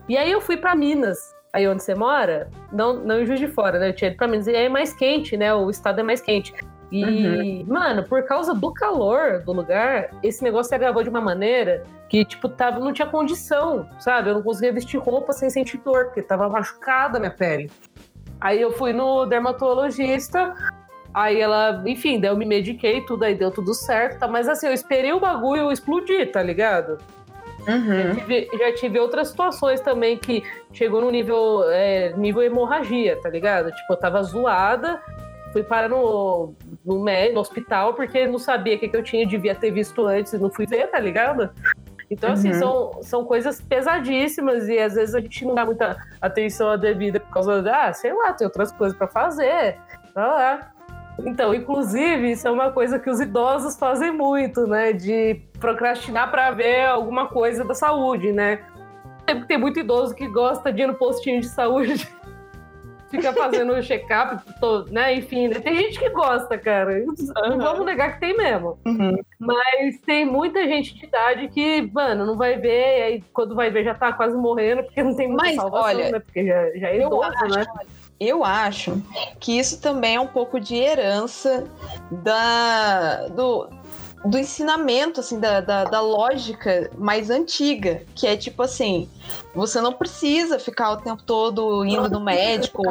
E aí eu fui para Minas aí onde você mora, não, não em Juiz de Fora, né? Eu tinha ido pra Minas e aí é mais quente, né? O estado é mais quente. E, uhum. mano, por causa do calor do lugar, esse negócio se agravou de uma maneira que, tipo, tava, não tinha condição, sabe? Eu não conseguia vestir roupa sem sentir dor, porque tava machucada a minha pele. Aí eu fui no dermatologista, aí ela, enfim, daí eu me mediquei, tudo aí deu tudo certo, tá? Mas assim, eu esperei o bagulho explodir, tá ligado? Uhum. Já, tive, já, tive, outras situações também que chegou no nível, é, nível hemorragia, tá ligado? Tipo, eu tava zoada, fui parar no, no, no hospital porque não sabia o que, que eu tinha, devia ter visto antes e não fui ver, tá ligado? Então, assim, uhum. são, são coisas pesadíssimas e às vezes a gente não dá muita atenção à devida por causa da, ah, sei lá, tem outras coisas para fazer. Tá lá. Então, inclusive, isso é uma coisa que os idosos fazem muito, né? De procrastinar para ver alguma coisa da saúde, né? Tem muito idoso que gosta de ir no postinho de saúde, fica fazendo check-up, né? Enfim, né? tem gente que gosta, cara. Não vamos negar que tem mesmo. Uhum. Mas tem muita gente de idade que, mano, não vai ver, e aí quando vai ver já tá quase morrendo, porque não tem muita Mas, salvação, olha, né? Porque já, já é idoso, acho, né? Eu acho que isso também é um pouco de herança da, do, do ensinamento, assim, da, da, da, lógica mais antiga, que é tipo assim, você não precisa ficar o tempo todo indo no médico.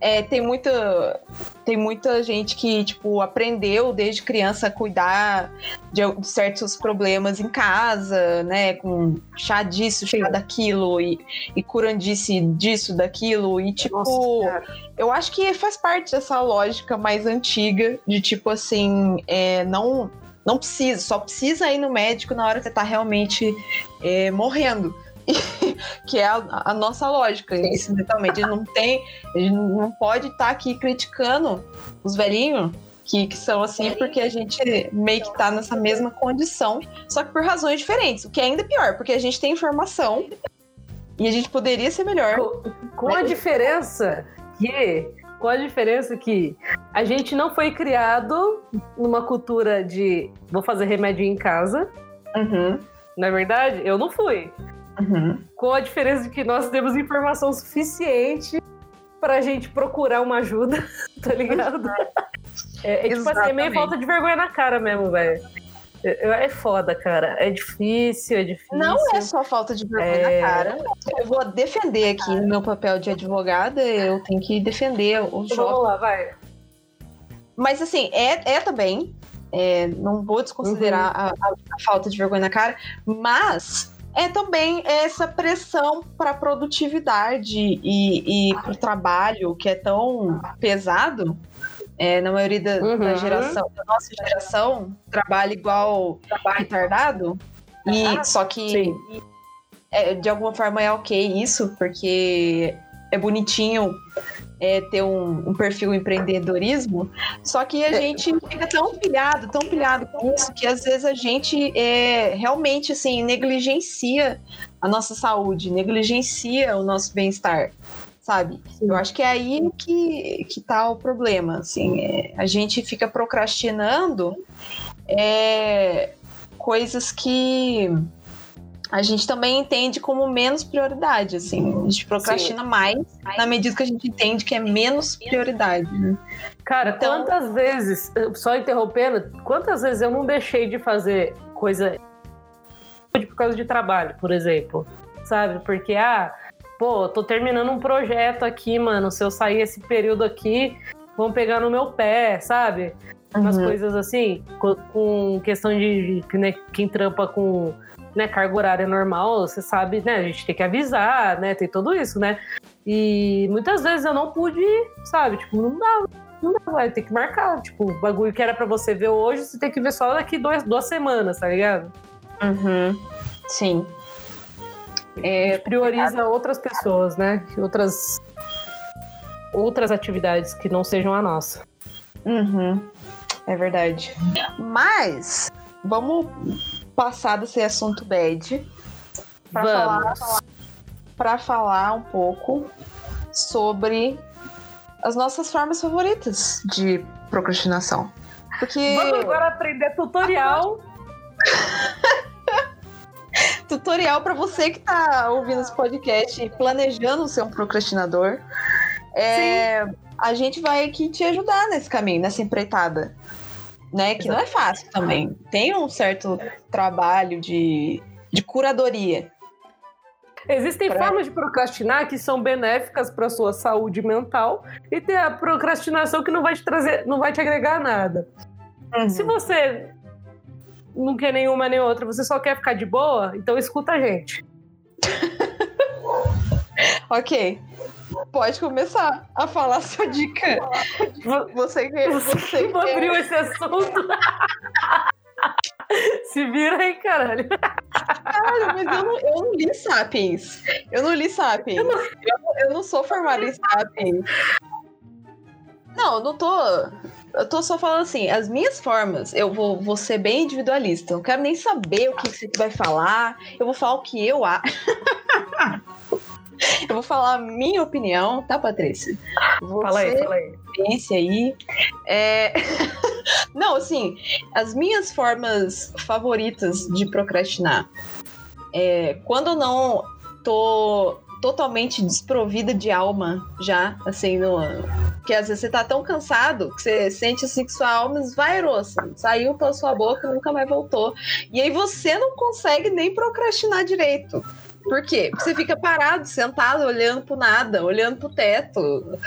É, tem muita tem muita gente que, tipo, aprendeu desde criança a cuidar de, de certos problemas em casa, né? Com chá disso, chá daquilo, e, e curandice disso, daquilo, e tipo. Nossa, eu acho que faz parte dessa lógica mais antiga de tipo assim, é, não não precisa, só precisa ir no médico na hora que você tá realmente é, morrendo. que é a, a, nossa lógica, incidentalmente. A gente não tem, a gente não pode estar tá aqui criticando os velhinhos que, que, são assim, porque a gente meio que tá nessa mesma condição, só que por razões diferentes, o que é ainda pior, porque a gente tem informação e a gente poderia ser melhor. Com, com a diferença que com a diferença que a gente não foi criado numa cultura de vou fazer remédio em casa. Uhum. Na é verdade, eu não fui. Uhum. Com a diferença de que nós temos informação suficiente pra gente procurar uma ajuda, tá ligado? É, é tipo assim, é meio falta de vergonha na cara mesmo, velho. É foda, cara. É difícil, é difícil. Não é só falta de vergonha é... na cara. Eu vou defender aqui no meu papel de advogada, eu tenho que defender o jovem. Vamos lá, vai. Mas assim, é, é também. É, não vou desconsiderar uhum. a, a, a falta de vergonha na cara, mas é também essa pressão para produtividade e, e para o trabalho que é tão pesado é, na maioria da, uhum. da, geração, da nossa geração, trabalha igual trabalho retardado. E só que é, de alguma forma é ok isso, porque é bonitinho é, ter um, um, perfil empreendedorismo, só que a é. gente fica tão pilhado, tão pilhado com isso, que às vezes a gente é, realmente assim, negligencia a nossa saúde, negligencia o nosso bem-estar sabe? Sim. Eu acho que é aí que, que tá o problema, assim, é, a gente fica procrastinando é, coisas que a gente também entende como menos prioridade, assim, a gente procrastina Sim. mais na medida que a gente entende que é menos prioridade, né? Cara, então... quantas vezes, só interrompendo, quantas vezes eu não deixei de fazer coisa por causa de trabalho, por exemplo, sabe? Porque, ah, pô, tô terminando um projeto aqui, mano. Se eu sair esse período aqui, vão pegar no meu pé, sabe? Umas uhum. coisas assim, com, com questão de, de né, quem trampa com né, carga horária normal, você sabe, né? A gente tem que avisar, né? Tem tudo isso, né? E muitas vezes eu não pude, sabe? Tipo, não dava. não vai ter que marcar. Tipo, o bagulho que era pra você ver hoje, você tem que ver só daqui duas, duas semanas, tá ligado? Uhum. Sim. É, prioriza outras pessoas, né? Outras outras atividades que não sejam a nossa. Uhum. É verdade. Mas vamos passar desse assunto bad para falar para falar um pouco sobre as nossas formas favoritas de procrastinação. Porque vamos agora aprender tutorial. tutorial para você que está ouvindo esse podcast e planejando ser um procrastinador. É, a gente vai aqui te ajudar nesse caminho, nessa empreitada. Né? Que não é fácil também. Tem um certo trabalho de, de curadoria. Existem pra... formas de procrastinar que são benéficas para sua saúde mental e tem a procrastinação que não vai te trazer, não vai te agregar nada. Uhum. Se você não quer nenhuma nem outra, você só quer ficar de boa, então escuta a gente. ok. Pode começar a falar sua dica. Você que você que abriu esse assunto. Se vira aí, caralho. Cara, mas eu não, eu não li Sapiens. Eu não li Sapiens. Eu não, eu não sou formada em Sapiens. Não, eu não tô. Eu tô só falando assim, as minhas formas, eu vou, vou ser bem individualista. Eu não quero nem saber o que você vai falar. Eu vou falar o que eu acho. eu vou falar a minha opinião, tá, Patrícia? Você fala aí, fala aí. Pense aí. É... não, assim, as minhas formas favoritas de procrastinar. É, quando eu não tô totalmente desprovida de alma já, assim, no, que às vezes você tá tão cansado que você sente assim que sua alma esvairou, assim, saiu pela sua boca e nunca mais voltou. E aí você não consegue nem procrastinar direito. Por quê? Porque você fica parado, sentado, olhando pro nada, olhando pro teto.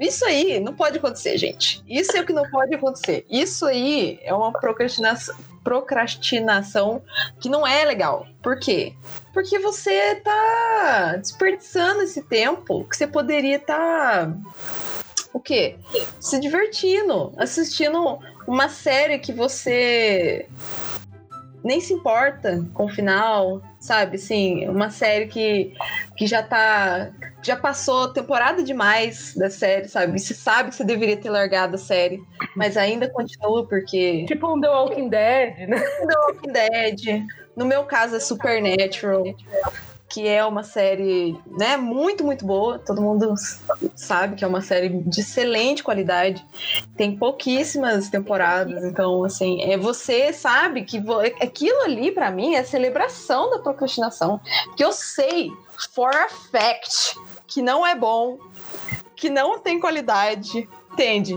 Isso aí não pode acontecer, gente. Isso é o que não pode acontecer. Isso aí é uma procrastinação, procrastinação que não é legal. Por quê? Porque você tá desperdiçando esse tempo que você poderia estar. Tá o quê? Se divertindo, assistindo uma série que você nem se importa com o final, sabe? Sim, uma série que, que já tá. Já passou temporada demais da série, sabe? Você sabe que você deveria ter largado a série, mas ainda continua porque. Tipo um The Walking Dead, né? The Walking Dead. No meu caso é Supernatural que é uma série, né, muito, muito boa. Todo mundo sabe que é uma série de excelente qualidade. Tem pouquíssimas temporadas, então, assim, é você sabe que aquilo ali para mim é a celebração da procrastinação, que eu sei for a fact que não é bom, que não tem qualidade, entende?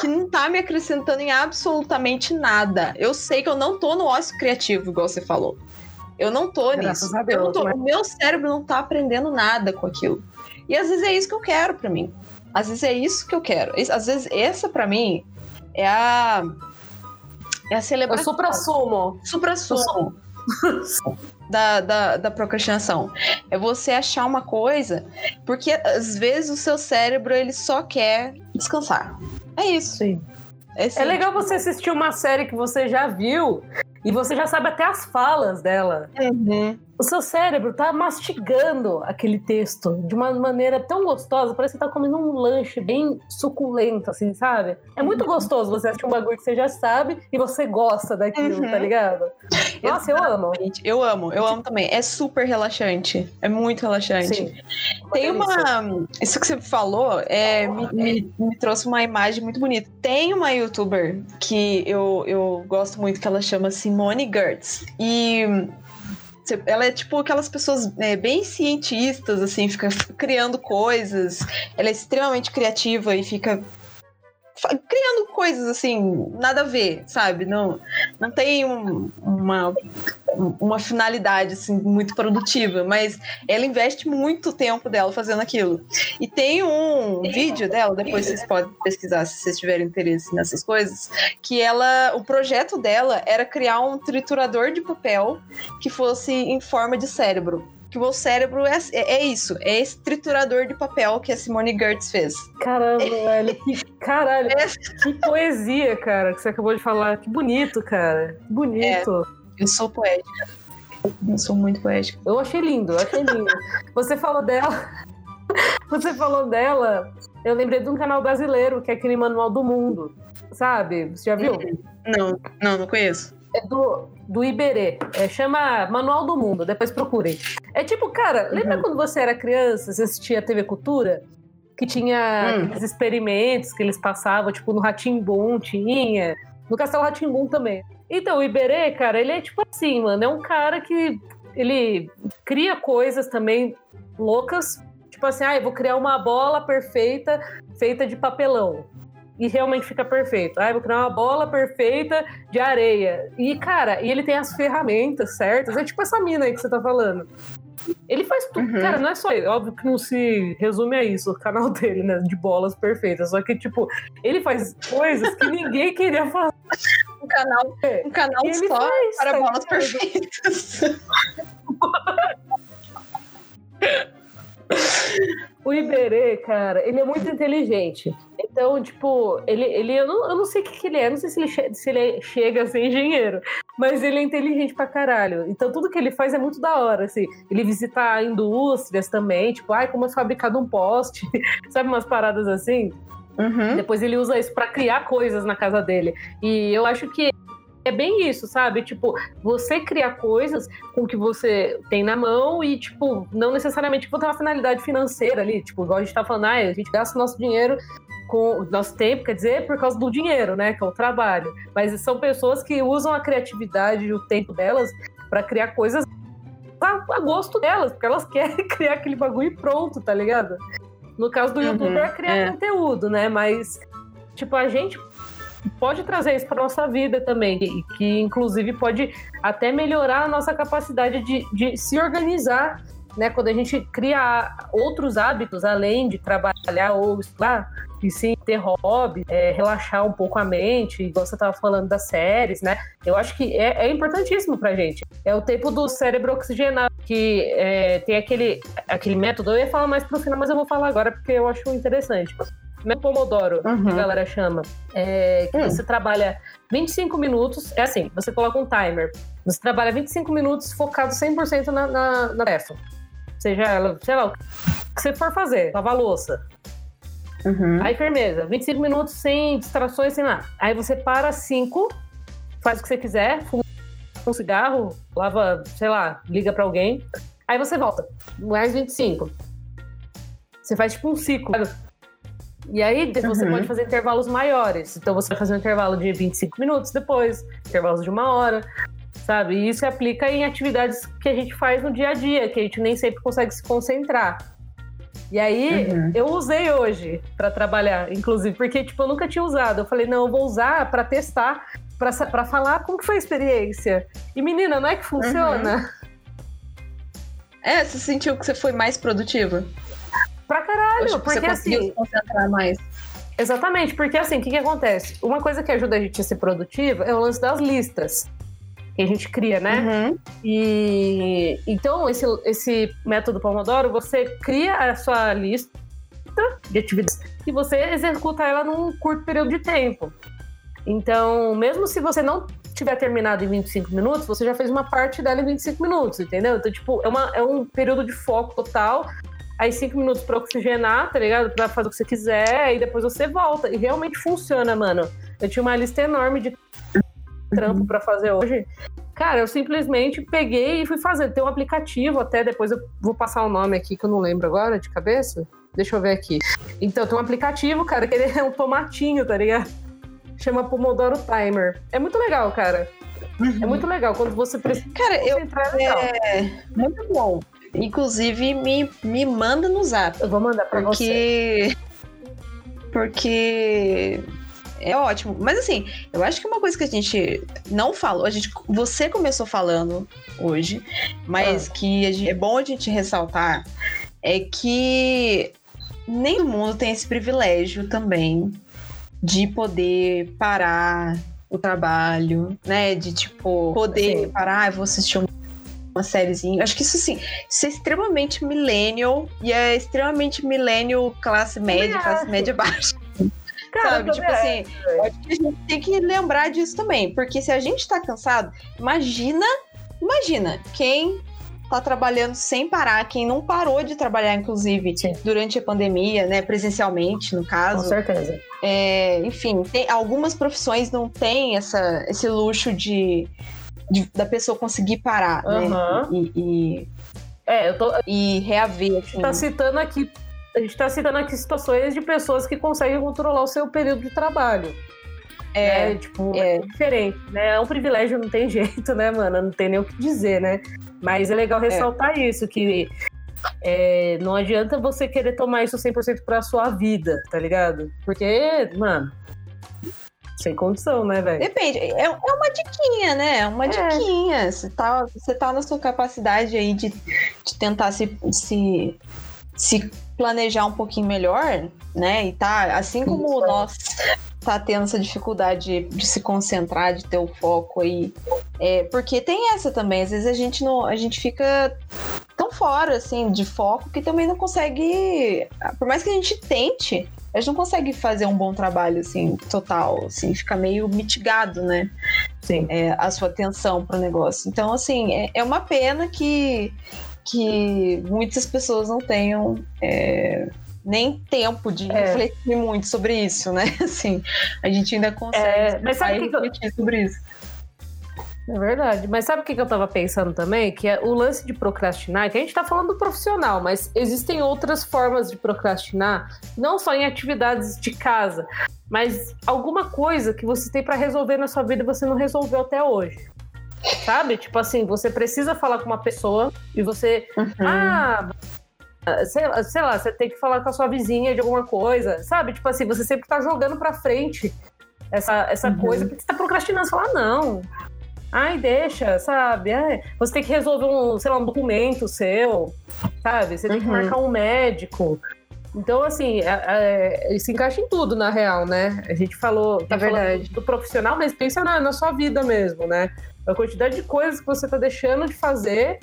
Que não tá me acrescentando em absolutamente nada. Eu sei que eu não tô no ócio criativo, igual você falou. Eu não tô Graças nisso. Deus, tô, mas... O meu cérebro não tá aprendendo nada com aquilo. E às vezes é isso que eu quero para mim. Às vezes é isso que eu quero. Às vezes essa para mim é a é a celebração. É o supra-sumo. Supra-sumo. da, da, da procrastinação. É você achar uma coisa, porque às vezes o seu cérebro ele só quer descansar. É isso. Sim. É, é legal você assistir uma série que você já viu e você já sabe até as falas dela. Uhum. O seu cérebro tá mastigando aquele texto de uma maneira tão gostosa, parece que tá comendo um lanche bem suculento, assim, sabe? É muito uhum. gostoso você assistir um bagulho que você já sabe e você gosta daquilo, uhum. tá ligado? Nossa, eu amo. Eu amo, eu amo também. É super relaxante. É muito relaxante. Sim. Tem uma. Isso que você falou é, me, me, me, trouxe uma imagem muito bonita. Tem uma youtuber que eu, eu gosto muito, que ela chama Simone Gertz. E ela é tipo aquelas pessoas é, bem cientistas, assim, fica criando coisas. Ela é extremamente criativa e fica criando coisas assim, nada a ver, sabe? Não, não tem um, uma, uma finalidade assim, muito produtiva, mas ela investe muito tempo dela fazendo aquilo. E tem um vídeo dela, depois vocês podem pesquisar se vocês tiverem interesse nessas coisas, que ela, o projeto dela era criar um triturador de papel que fosse em forma de cérebro que o cérebro é, é, é, isso, é esse triturador de papel que a Simone Gertz fez. Caramba, velho, que Caralho, é. que poesia, cara, que você acabou de falar. Que bonito, cara. Que bonito. É, eu sou poética. Eu sou muito poética. Eu achei lindo, eu achei lindo. Você falou dela. Você falou dela. Eu lembrei de um canal brasileiro, que é aquele Manual do Mundo. Sabe? Você já viu? Não, não, não conheço. É do, do Iberê. É, chama Manual do Mundo, depois procurem. É tipo, cara, lembra uhum. quando você era criança, você assistia TV Cultura? Que tinha hum. aqueles experimentos que eles passavam, tipo, no Ratimbum tinha. No Castelo Ratimbum também. Então, o Iberê, cara, ele é tipo assim, mano. É um cara que ele cria coisas também loucas. Tipo assim, ah, eu vou criar uma bola perfeita feita de papelão e realmente fica perfeito. Ah, vou criar uma bola perfeita de areia. E, cara, e ele tem as ferramentas certas. É tipo essa mina aí que você tá falando. Ele faz tudo. Uhum. Cara, não é só ele. Óbvio que não se resume a isso, o canal dele, né? De bolas perfeitas. Só que, tipo, ele faz coisas que ninguém queria fazer. Um canal, um canal só faz, para tá bolas perfeitas. O Iberê, cara, ele é muito inteligente. Então, tipo, ele, ele eu, não, eu não sei o que, que ele é, não sei se ele, se ele chega a ser engenheiro, mas ele é inteligente pra caralho. Então, tudo que ele faz é muito da hora, assim. Ele visita indústrias também, tipo, ai, como é fabricado um poste, sabe, umas paradas assim. Uhum. Depois ele usa isso para criar coisas na casa dele. E eu acho que é bem isso, sabe? Tipo, você criar coisas com o que você tem na mão e, tipo, não necessariamente ter uma finalidade financeira ali. Tipo, igual a gente tá falando, ah, a gente gasta o nosso dinheiro com o nosso tempo, quer dizer, por causa do dinheiro, né? Que é o trabalho. Mas são pessoas que usam a criatividade e o tempo delas para criar coisas a, a, gosto delas, porque elas querem criar aquele bagulho e pronto, tá ligado? No caso do uhum, YouTube é criar é. conteúdo, né? Mas, tipo, a gente pode trazer isso para nossa vida também, que, que inclusive pode até melhorar a nossa capacidade de, de se organizar né, quando a gente cria outros hábitos além de trabalhar ou estudar, e sim ter hobby, é, relaxar um pouco a mente, igual você estava falando das séries, né? Eu acho que é, é importantíssimo pra gente. É o tempo do cérebro oxigenado, que é, tem aquele, aquele método. Eu ia falar mais pro final, mas eu vou falar agora porque eu acho interessante método Pomodoro, uhum. que a galera chama. É, que hum. você trabalha 25 minutos, é assim, você coloca um timer. Você trabalha 25 minutos focado 100% na, na, na tarefa. Seja ela, sei lá, o que você for fazer, lavar louça. Uhum. Aí, firmeza, 25 minutos sem distrações, sem nada. Aí você para 5, faz o que você quiser, fuma um cigarro, lava, sei lá, liga para alguém. Aí você volta, mais 25. Você faz tipo um ciclo. E aí você uhum. pode fazer intervalos maiores. Então você vai fazer um intervalo de 25 minutos depois, intervalos de uma hora, sabe? E isso se aplica em atividades que a gente faz no dia a dia, que a gente nem sempre consegue se concentrar. E aí uhum. eu usei hoje para trabalhar, inclusive, porque tipo, eu nunca tinha usado. Eu falei, não, eu vou usar para testar, para falar como que foi a experiência. E menina, não é que funciona? Uhum. É, você sentiu que você foi mais produtiva? Caralho, porque você assim. Se concentrar mais. Exatamente, porque assim, o que, que acontece? Uma coisa que ajuda a gente a ser produtiva é o lance das listas que a gente cria, né? Uhum. E então, esse, esse método Pomodoro, você cria a sua lista de atividades e você executa ela num curto período de tempo. Então, mesmo se você não tiver terminado em 25 minutos, você já fez uma parte dela em 25 minutos, entendeu? Então, tipo, é, uma, é um período de foco total aí cinco minutos pra oxigenar, tá ligado? Pra fazer o que você quiser, e depois você volta. E realmente funciona, mano. Eu tinha uma lista enorme de trampo para fazer hoje. Cara, eu simplesmente peguei e fui fazer. Tem um aplicativo até, depois eu vou passar o nome aqui que eu não lembro agora de cabeça. Deixa eu ver aqui. Então, tem um aplicativo, cara, que ele é um tomatinho, tá ligado? Chama Pomodoro Timer. É muito legal, cara. Uhum. É muito legal quando você precisa. Cara, eu. É muito bom. Inclusive, me, me manda no zap. Eu vou mandar pra porque... você. Porque é ótimo. Mas assim, eu acho que uma coisa que a gente não falou, a gente, você começou falando hoje, mas ah. que gente, é bom a gente ressaltar é que nem todo mundo tem esse privilégio também de poder parar o trabalho, né? De tipo, poder Sim. parar, ah, vou assistir um uma sériezinha. Acho que isso sim, isso é extremamente millennial e é extremamente millennial classe média, classe média baixa. Cara, sabe? Tipo assim, acho que a gente tem que lembrar disso também. Porque se a gente tá cansado, imagina, imagina, quem tá trabalhando sem parar, quem não parou de trabalhar, inclusive, Sim. durante a pandemia, né? Presencialmente, no Com caso. certeza. É, enfim, tem, algumas profissões não têm essa, esse luxo de, de- da pessoa conseguir parar, Aham. né? E, e, É, eu tô, a e reaver, assim. gente tá citando aqui. A gente tá citando aqui situações de pessoas que conseguem controlar o seu período de trabalho. É, né? Tipo, é. é diferente, né? É um privilégio, não tem jeito, né, mano? Não tem nem o que dizer, né? Mas é legal ressaltar isso, que é, não adianta você querer tomar isso 100% pra sua vida, tá ligado? Porque, mano, sem condição, né, velho? Depende, é, é uma diquinha, né? É uma É. diquinha. Você tá, você tá na sua capacidade aí de, de tentar se, se, se planejar um pouquinho melhor, né? E tá, assim como Isso, nós tá tendo essa dificuldade de se concentrar, de ter o foco aí. É, porque tem essa também, às vezes a gente não, a gente fica tão fora assim de foco que também não consegue, por mais que a gente tente, a gente não consegue fazer um bom trabalho assim total, assim, fica meio mitigado, né? Sim. é, a sua atenção para o negócio. Então, assim, é, é uma pena que, que muitas pessoas não tenham é, nem tempo de É. refletir muito sobre isso, né? Assim, a gente ainda consegue É, mas sabe que eu- refletir sobre isso. É verdade. Mas sabe o que que eu tava pensando também? Que é o lance de procrastinar, que a gente tá falando do profissional, mas existem outras formas de procrastinar, não só em atividades de casa, mas alguma coisa que você tem pra resolver na sua vida e você não resolveu até hoje. Sabe? Tipo assim, você precisa falar com uma pessoa e você. Uhum. Ah. Sei, lá- sei lá, você tem que falar com a sua vizinha de alguma coisa, sabe? Tipo assim, você sempre tá jogando pra frente essa, essa Uhum. coisa, porque você tá procrastinando. Você fala, "Ah, não, Ai, deixa, sabe? Ai, você tem que resolver um, sei lá, um documento seu, sabe? Você tem que Uhum. marcar um médico. Então, assim, é, é, isso encaixa em tudo, na real, né? A gente falou, tá É falando verdade. do profissional, mas pensa na, na sua vida mesmo, né? A quantidade de coisas que você tá deixando de fazer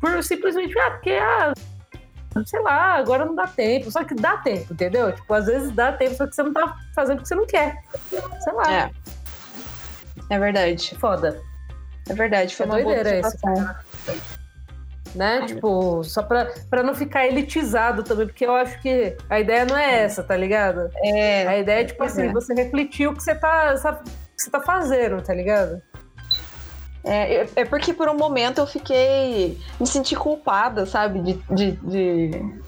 por simplesmente, ah, porque, ah, sei lá, agora não dá tempo. Só que dá tempo, entendeu? Tipo, às vezes dá tempo, só que você não tá fazendo porque você não quer. Sei lá, É. É verdade. foda. É verdade. Foi É uma doideira observação. né? Tipo, só pra, pra não ficar elitizado também, porque eu acho que a ideia não é essa, tá ligado? É, A ideia é, tipo assim, é. você refletir o que você tá, sabe, que você tá fazendo, tá ligado? É, é porque por um momento eu fiquei. me senti culpada, sabe? De. de, de-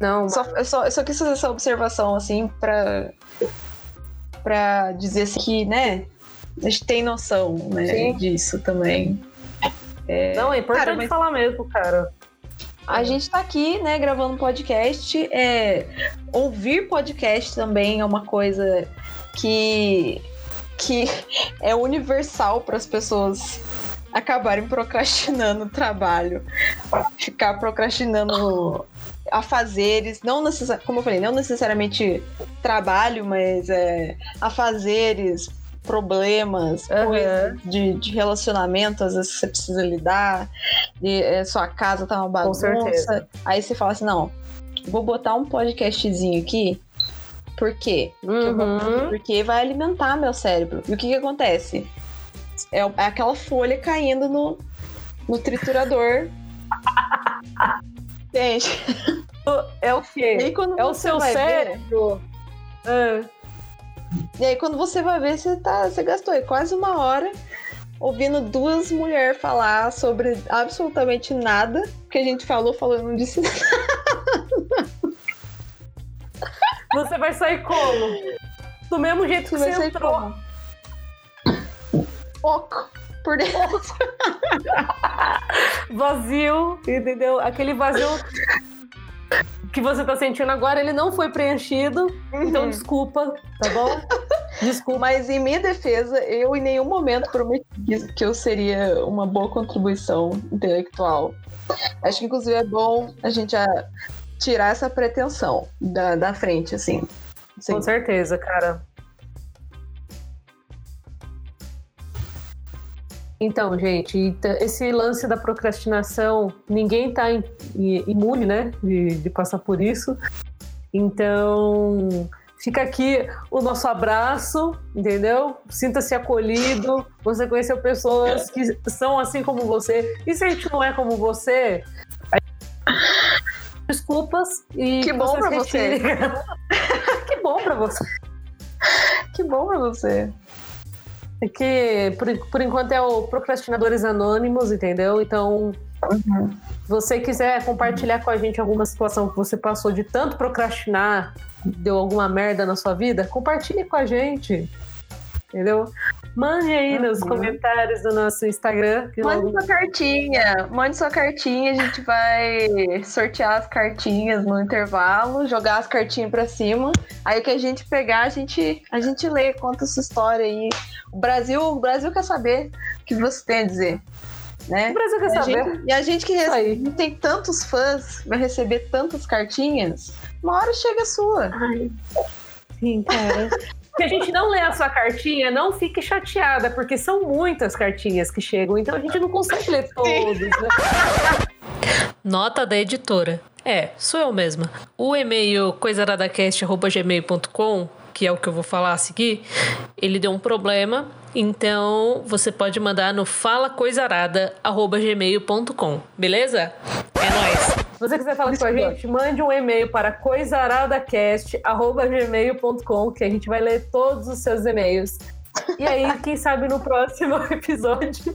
Não, Só, eu, só, eu só quis fazer essa observação, assim, pra. pra dizer assim que, né? A gente tem noção, né? Sim. Disso também. não, é importante Cara, mas- falar mesmo, cara. A gente tá aqui, né, gravando podcast. É, ouvir podcast também é uma coisa que, que é universal para as pessoas acabarem procrastinando o trabalho, ficar procrastinando afazeres, não necessa- como eu falei, não necessariamente trabalho, mas é, afazeres, problemas, Aham. coisas de, de relacionamento, às vezes você precisa lidar, e, é, sua casa tá uma bagunça. certeza. Aí você fala assim, não, vou botar um podcastzinho aqui, por quê? Uhum. Porque vai alimentar meu cérebro. E o que que acontece? É, é aquela folha caindo no, no triturador. Gente, É o quê? É o seu vai ver- cérebro. E aí quando você vai ver, você, tá, você gastou aí quase uma hora ouvindo duas mulheres falar sobre absolutamente nada que a gente falou, falou, não disse nada. Você vai sair como? Do mesmo jeito que Vai você entrou. como? Oco. Por dentro. Vazio, entendeu? Aquele vazio que você tá sentindo agora, ele não foi preenchido. Então, Uhum. desculpa, tá bom? Desculpa. Mas em minha defesa, eu em nenhum momento prometi que eu seria uma boa contribuição intelectual. Acho que inclusive é bom a gente tirar essa pretensão da, da frente, assim. Assim, Com certeza, cara. Então, gente, esse lance da procrastinação, ninguém tá imune, né, de, de passar por isso. Então, Fica aqui o nosso abraço, entendeu? Sinta-se acolhido. Você conheceu pessoas que são assim como você. E se a gente não é como você, desculpas e que bom para você. que bom para você. Que bom para você. Que por, por enquanto é o Procrastinadores Anônimos, entendeu? Então, uhum. se você quiser compartilhar com a gente alguma situação que você passou de tanto procrastinar, deu alguma merda na sua vida, compartilhe com a gente. Entendeu? Mande aí uhum. nos comentários do nosso Instagram. Mande logo... sua cartinha. Mande sua cartinha. A gente vai sortear as cartinhas no intervalo, jogar as cartinhas pra cima. Aí o que a gente pegar, a gente, a gente lê, conta sua história aí. O Brasil, o Brasil quer saber o que você tem a dizer. Né? O Brasil quer e saber. Gente, e a gente que recebe, tem tantos fãs, vai receber tantas cartinhas, uma hora chega a sua. Ai. Sim, cara. Se a gente não lê a sua cartinha, não fique chateada, porque são muitas cartinhas que chegam, então a gente não consegue ler todos. Né? Nota da editora. É, sou eu mesma. O e-mail coisaradacast.gmail.com, que é o que eu vou falar a seguir, ele deu um problema, então você pode mandar no falacoisarada.gmail.com, beleza? É nóis! Se você quiser falar com a gente, mande um e-mail para coisaradacast.gmail.com que a gente vai ler todos os seus e-mails. E aí, quem sabe no próximo episódio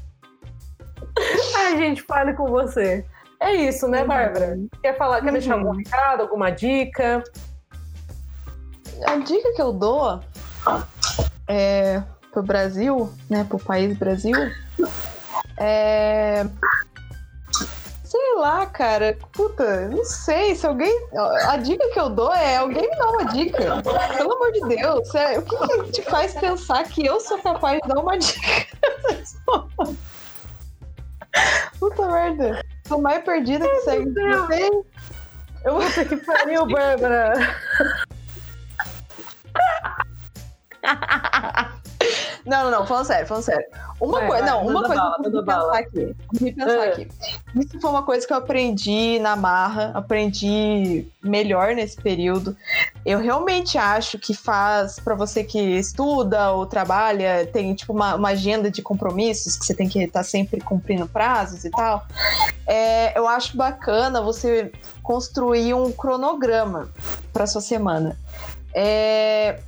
a gente fale com você. É isso, né, Bárbara? Quer falar, quer uhum. deixar algum recado, alguma dica? A dica que eu dou é, pro Brasil, né, pro país Brasil, é Sei lá, cara. Puta, não sei. Se alguém. A dica que eu dou é alguém me dá uma dica. Pelo amor de Deus. É... O que, que te faz pensar que eu sou capaz de dar uma dica? Puta merda. Tô mais perdida que aí. Eu vou ter que pariu, Bárbara. Não, não, não, falando sério, falando sério. Uma coisa, não, uma coisa bala, que eu pensar aqui. Me pensar é. aqui. Isso foi uma coisa que eu aprendi na marra, aprendi melhor nesse período. Eu realmente acho que faz para você que estuda ou trabalha, tem tipo uma, uma, agenda de compromissos que você tem que estar tá sempre cumprindo prazos e tal. É, eu acho bacana você construir um cronograma para sua semana. É,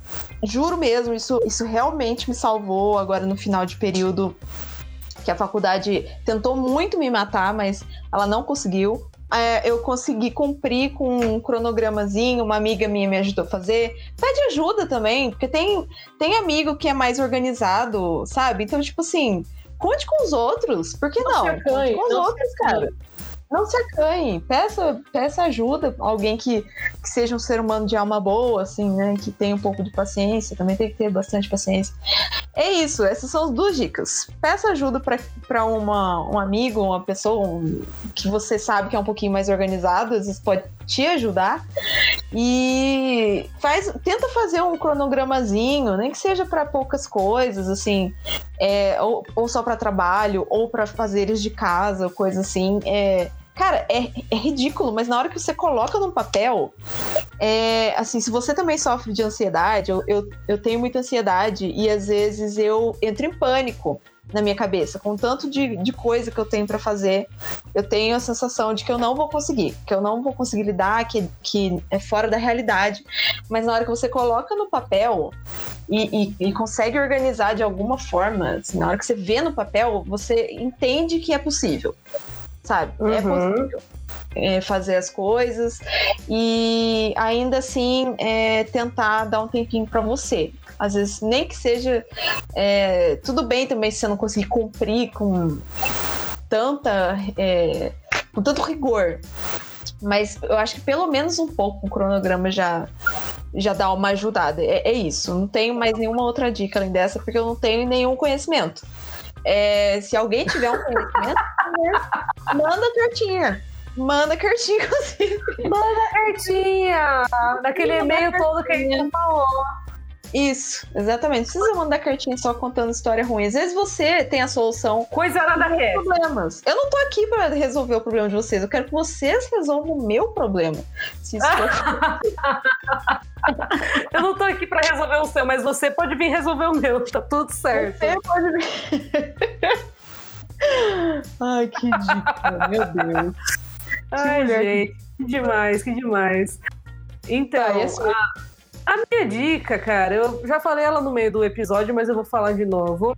juro mesmo, isso, isso realmente me salvou agora no final de período que a faculdade tentou muito me matar, mas ela não conseguiu. É, eu consegui cumprir com um cronogramazinho, uma amiga minha me ajudou a fazer. Pede ajuda também, porque tem, tem amigo que é mais organizado, sabe? Então, tipo assim, conte com os outros. Por que não? não? Conte com os outros, cara. Não se acanhe, peça, peça ajuda, alguém que, que seja um ser humano de alma boa, assim, né? Que tenha um pouco de paciência, também tem que ter bastante paciência. É isso, essas são as duas dicas. Peça ajuda para um amigo, uma pessoa um, que você sabe que é um pouquinho mais organizado, às vezes pode te ajudar. E faz, tenta fazer um cronogramazinho, nem que seja para poucas coisas, assim, é, ou, ou só para trabalho, ou para fazeres de casa, coisa assim. É, Cara, é, é ridículo, mas na hora que você coloca num papel, é, assim, se você também sofre de ansiedade, eu, eu, eu tenho muita ansiedade e às vezes eu entro em pânico na minha cabeça, com tanto de, de coisa que eu tenho para fazer, eu tenho a sensação de que eu não vou conseguir, que eu não vou conseguir lidar, que, que é fora da realidade. Mas na hora que você coloca no papel e, e, e consegue organizar de alguma forma, assim, na hora que você vê no papel, você entende que é possível sabe? É uhum. É possível. É, fazer as coisas e ainda assim é, tentar dar um tempinho para você. Às vezes, nem que seja. É, tudo bem também se você não conseguir cumprir com tanta. É, com tanto rigor. Mas eu acho que pelo menos um pouco o cronograma já, já dá uma ajudada. É, é isso. Não tenho mais nenhuma outra dica além dessa, porque eu não tenho nenhum conhecimento. É, se alguém tiver um conhecimento, manda cartinha. Manda cartinha, inclusive. Manda cartinha! Naquele e-mail todo que a gente falou. Isso, exatamente. Não precisa mandar cartinha só contando história ruim. Às vezes você tem a solução Coisa nada ré. problemas. Eu não tô aqui pra resolver o problema de vocês. Eu quero que vocês resolvam o meu problema. Se isso for... Eu não tô aqui pra resolver o seu, mas você pode vir resolver o meu. Tá tudo certo. Você pode vir. Ai, que dica, meu Deus. Ai, que- gente, que demais, que demais. Então, Tá, a, a minha dica, cara, eu já falei ela no meio do episódio, mas eu vou falar de novo.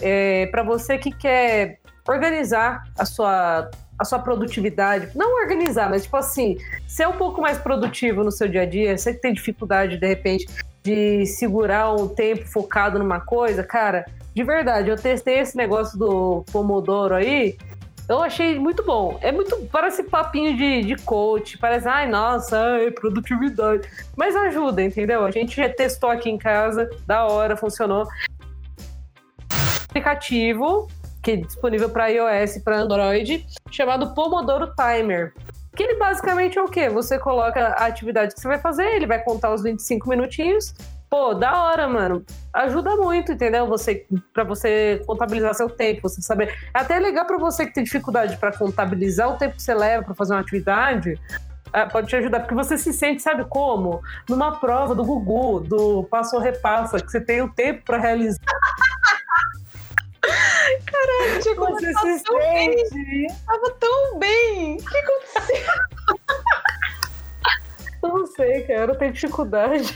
É, para você que quer organizar a sua, a sua produtividade, não organizar, mas tipo assim, ser um pouco mais produtivo no seu dia a dia, você que tem dificuldade, de repente, de segurar um tempo focado numa coisa, cara, de verdade, eu testei esse negócio do Pomodoro aí, eu achei muito bom. É muito. Parece papinho de, de coach. Parece, ai, nossa, ai, produtividade. Mas ajuda, entendeu? A gente já testou aqui em casa, da hora, funcionou. Aplicativo que é disponível para iOS e para Android, chamado Pomodoro Timer. Que ele basicamente é o quê? Você coloca a atividade que você vai fazer, ele vai contar os 25 minutinhos. Pô, da hora, mano. Ajuda muito, entendeu? Você para você contabilizar seu tempo, você saber. É até legal para você que tem dificuldade para contabilizar o tempo que você leva para fazer uma atividade. ah, Pode te ajudar, porque você se sente, sabe como? Numa prova do Gugu, do passo ou repassa, que você tem o tempo para realizar. Tinha Você começado se tão bem, tava tão bem. O que aconteceu? Eu não sei, cara, eu tenho dificuldade.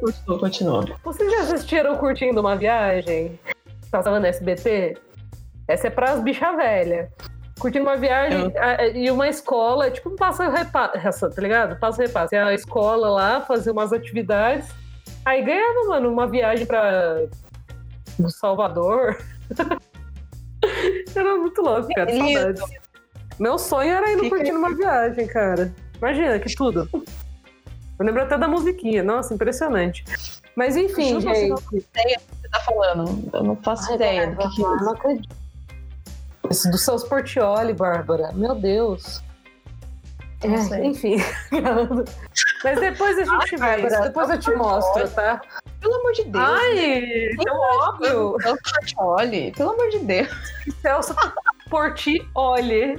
Continua, continua. Vocês já assistiram Curtindo uma Viagem? Passava no SBT? Essa é pras bicha velha. Curtindo uma viagem a- a- e uma escola, tipo um passo repasso, tá ligado? Passo repasso. E a escola lá fazia umas atividades. Aí ganhava, mano, uma viagem pra no Salvador. era muito louco, cara. Saudades. Meu sonho era ir no Curtindo uma Viagem, cara. Imagina, que tudo. Eu lembro até da musiquinha. Nossa, impressionante. Mas enfim, gente. eu não faço ideia do que você tá falando. Eu não faço ideia do que, que é isso. Não acredito. Esse do Celso Portioli, Bárbara. Meu Deus. É, enfim. Mas depois a gente. Bárbara, Depois eu te mostro, tá? Pelo amor de Deus. Ai, tão óbvio. Celso Portioli, pelo amor de Deus. Celso Portioli.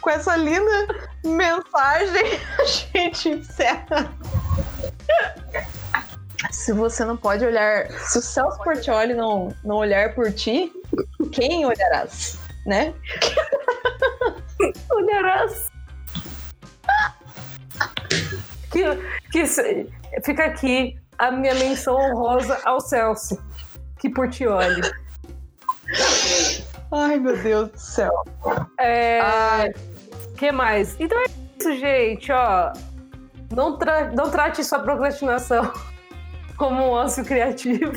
Com essa linda mensagem, a gente encerra. Se você não pode olhar, se o Celso Portioli não, não olhar por ti, quem olharás? Né? Olharás. Que, que fica aqui a minha menção honrosa ao Celso. Que Portioli. Ai, meu Deus do céu. É. Ai, que mais? Então é isso, gente, ó. Não, tra- não trate sua procrastinação como um ócio criativo.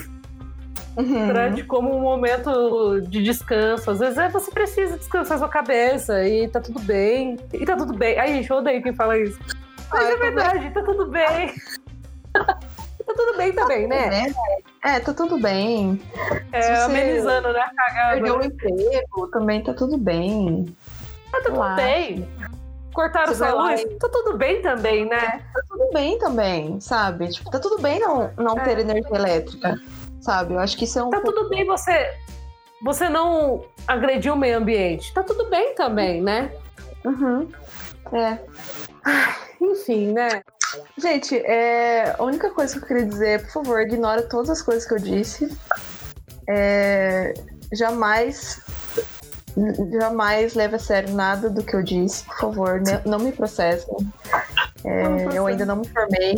uhum. Trate como um momento de descanso. Às vezes é, você precisa descansar sua cabeça e tá tudo bem. E tá tudo bem. Ai, gente, eu odeio quem fala isso. Mas Ai, é eu também. verdade, tá tudo bem. tá tudo bem também, né? Né? É, tá tudo bem. É, amenizando, né? Cagada. Perdeu o emprego, também tá tudo bem. Tá tudo Lá. bem. Cortaram Você sua lá luz? Tá tudo bem também, né? Tá tudo bem também, sabe? Tipo, tá tudo bem não, não É. ter energia elétrica, sabe? Eu acho que isso é um Tá pouco- tudo bem você você não agredir o meio ambiente. Tá tudo bem também, né? Uhum. É. Enfim, né? Gente, é, a única coisa que eu queria dizer é, por favor, ignora todas as coisas que eu disse. É, jamais. Jamais leve a sério nada do que eu disse, por favor, ne- não me processem. É, eu ainda não me formei.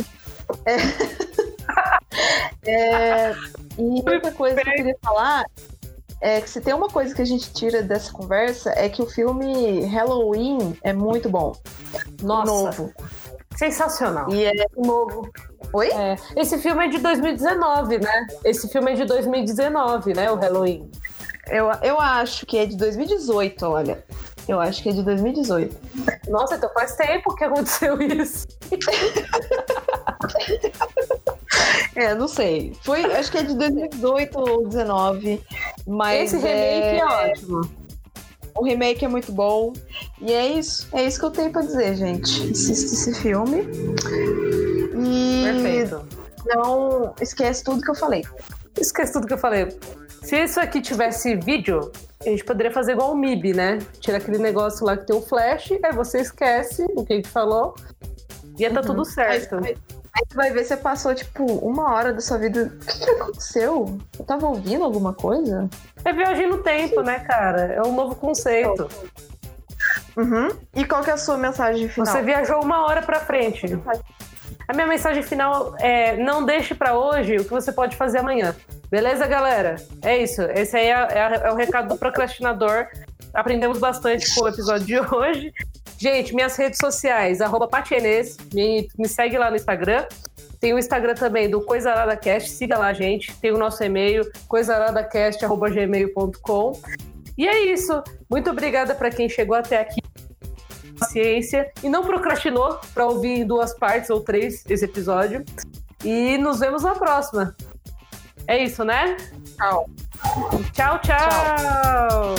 É. É, e outra coisa que eu queria falar é que se tem uma coisa que a gente tira dessa conversa é que o filme Halloween é muito bom. Nossa, Novo. Sensacional. E é novo. Oi? É, esse filme é de 2019, né? Esse filme é de 2019, né? O Halloween. Eu, eu acho que é de 2018, olha. Eu acho que é de 2018. Nossa, então faz tempo que aconteceu isso. É, não sei. Foi, acho que é de 2018 ou 2019. Mas Esse remake é... é, ótimo. O remake é muito bom. E é isso. É isso que eu tenho pra dizer, gente. Assista esse filme. Não esquece tudo que eu falei. Esquece tudo que eu falei. Se isso aqui tivesse vídeo, a gente poderia fazer igual o MIB, né? Tira aquele negócio lá que tem o flash, aí você esquece o que a gente falou e ia tá tudo certo. Aí, aí tu vai ver se passou, tipo, uma hora da sua vida. O que, que aconteceu? Eu tava ouvindo alguma coisa? É viagem no tempo, né, cara? É um novo conceito. Uhum. E qual que é a sua mensagem final? Você viajou uma hora pra frente. A minha mensagem final é: não deixe para hoje o que você pode fazer amanhã. Beleza, galera? É isso. Esse aí é, é, é o recado do procrastinador. Aprendemos bastante com o episódio de hoje. Gente, minhas redes sociais, arroba Patienês, me, me segue lá no Instagram. Tem o Instagram também do CoisaRadaCast, siga lá, gente. Tem o nosso e-mail, coisaradacast.gmail.com. E é isso. Muito obrigada para quem chegou até aqui. Paciência. E não procrastinou para ouvir em duas partes ou três esse episódio. E nos vemos na próxima. É isso, né? Tchau. Tchau, tchau. tchau.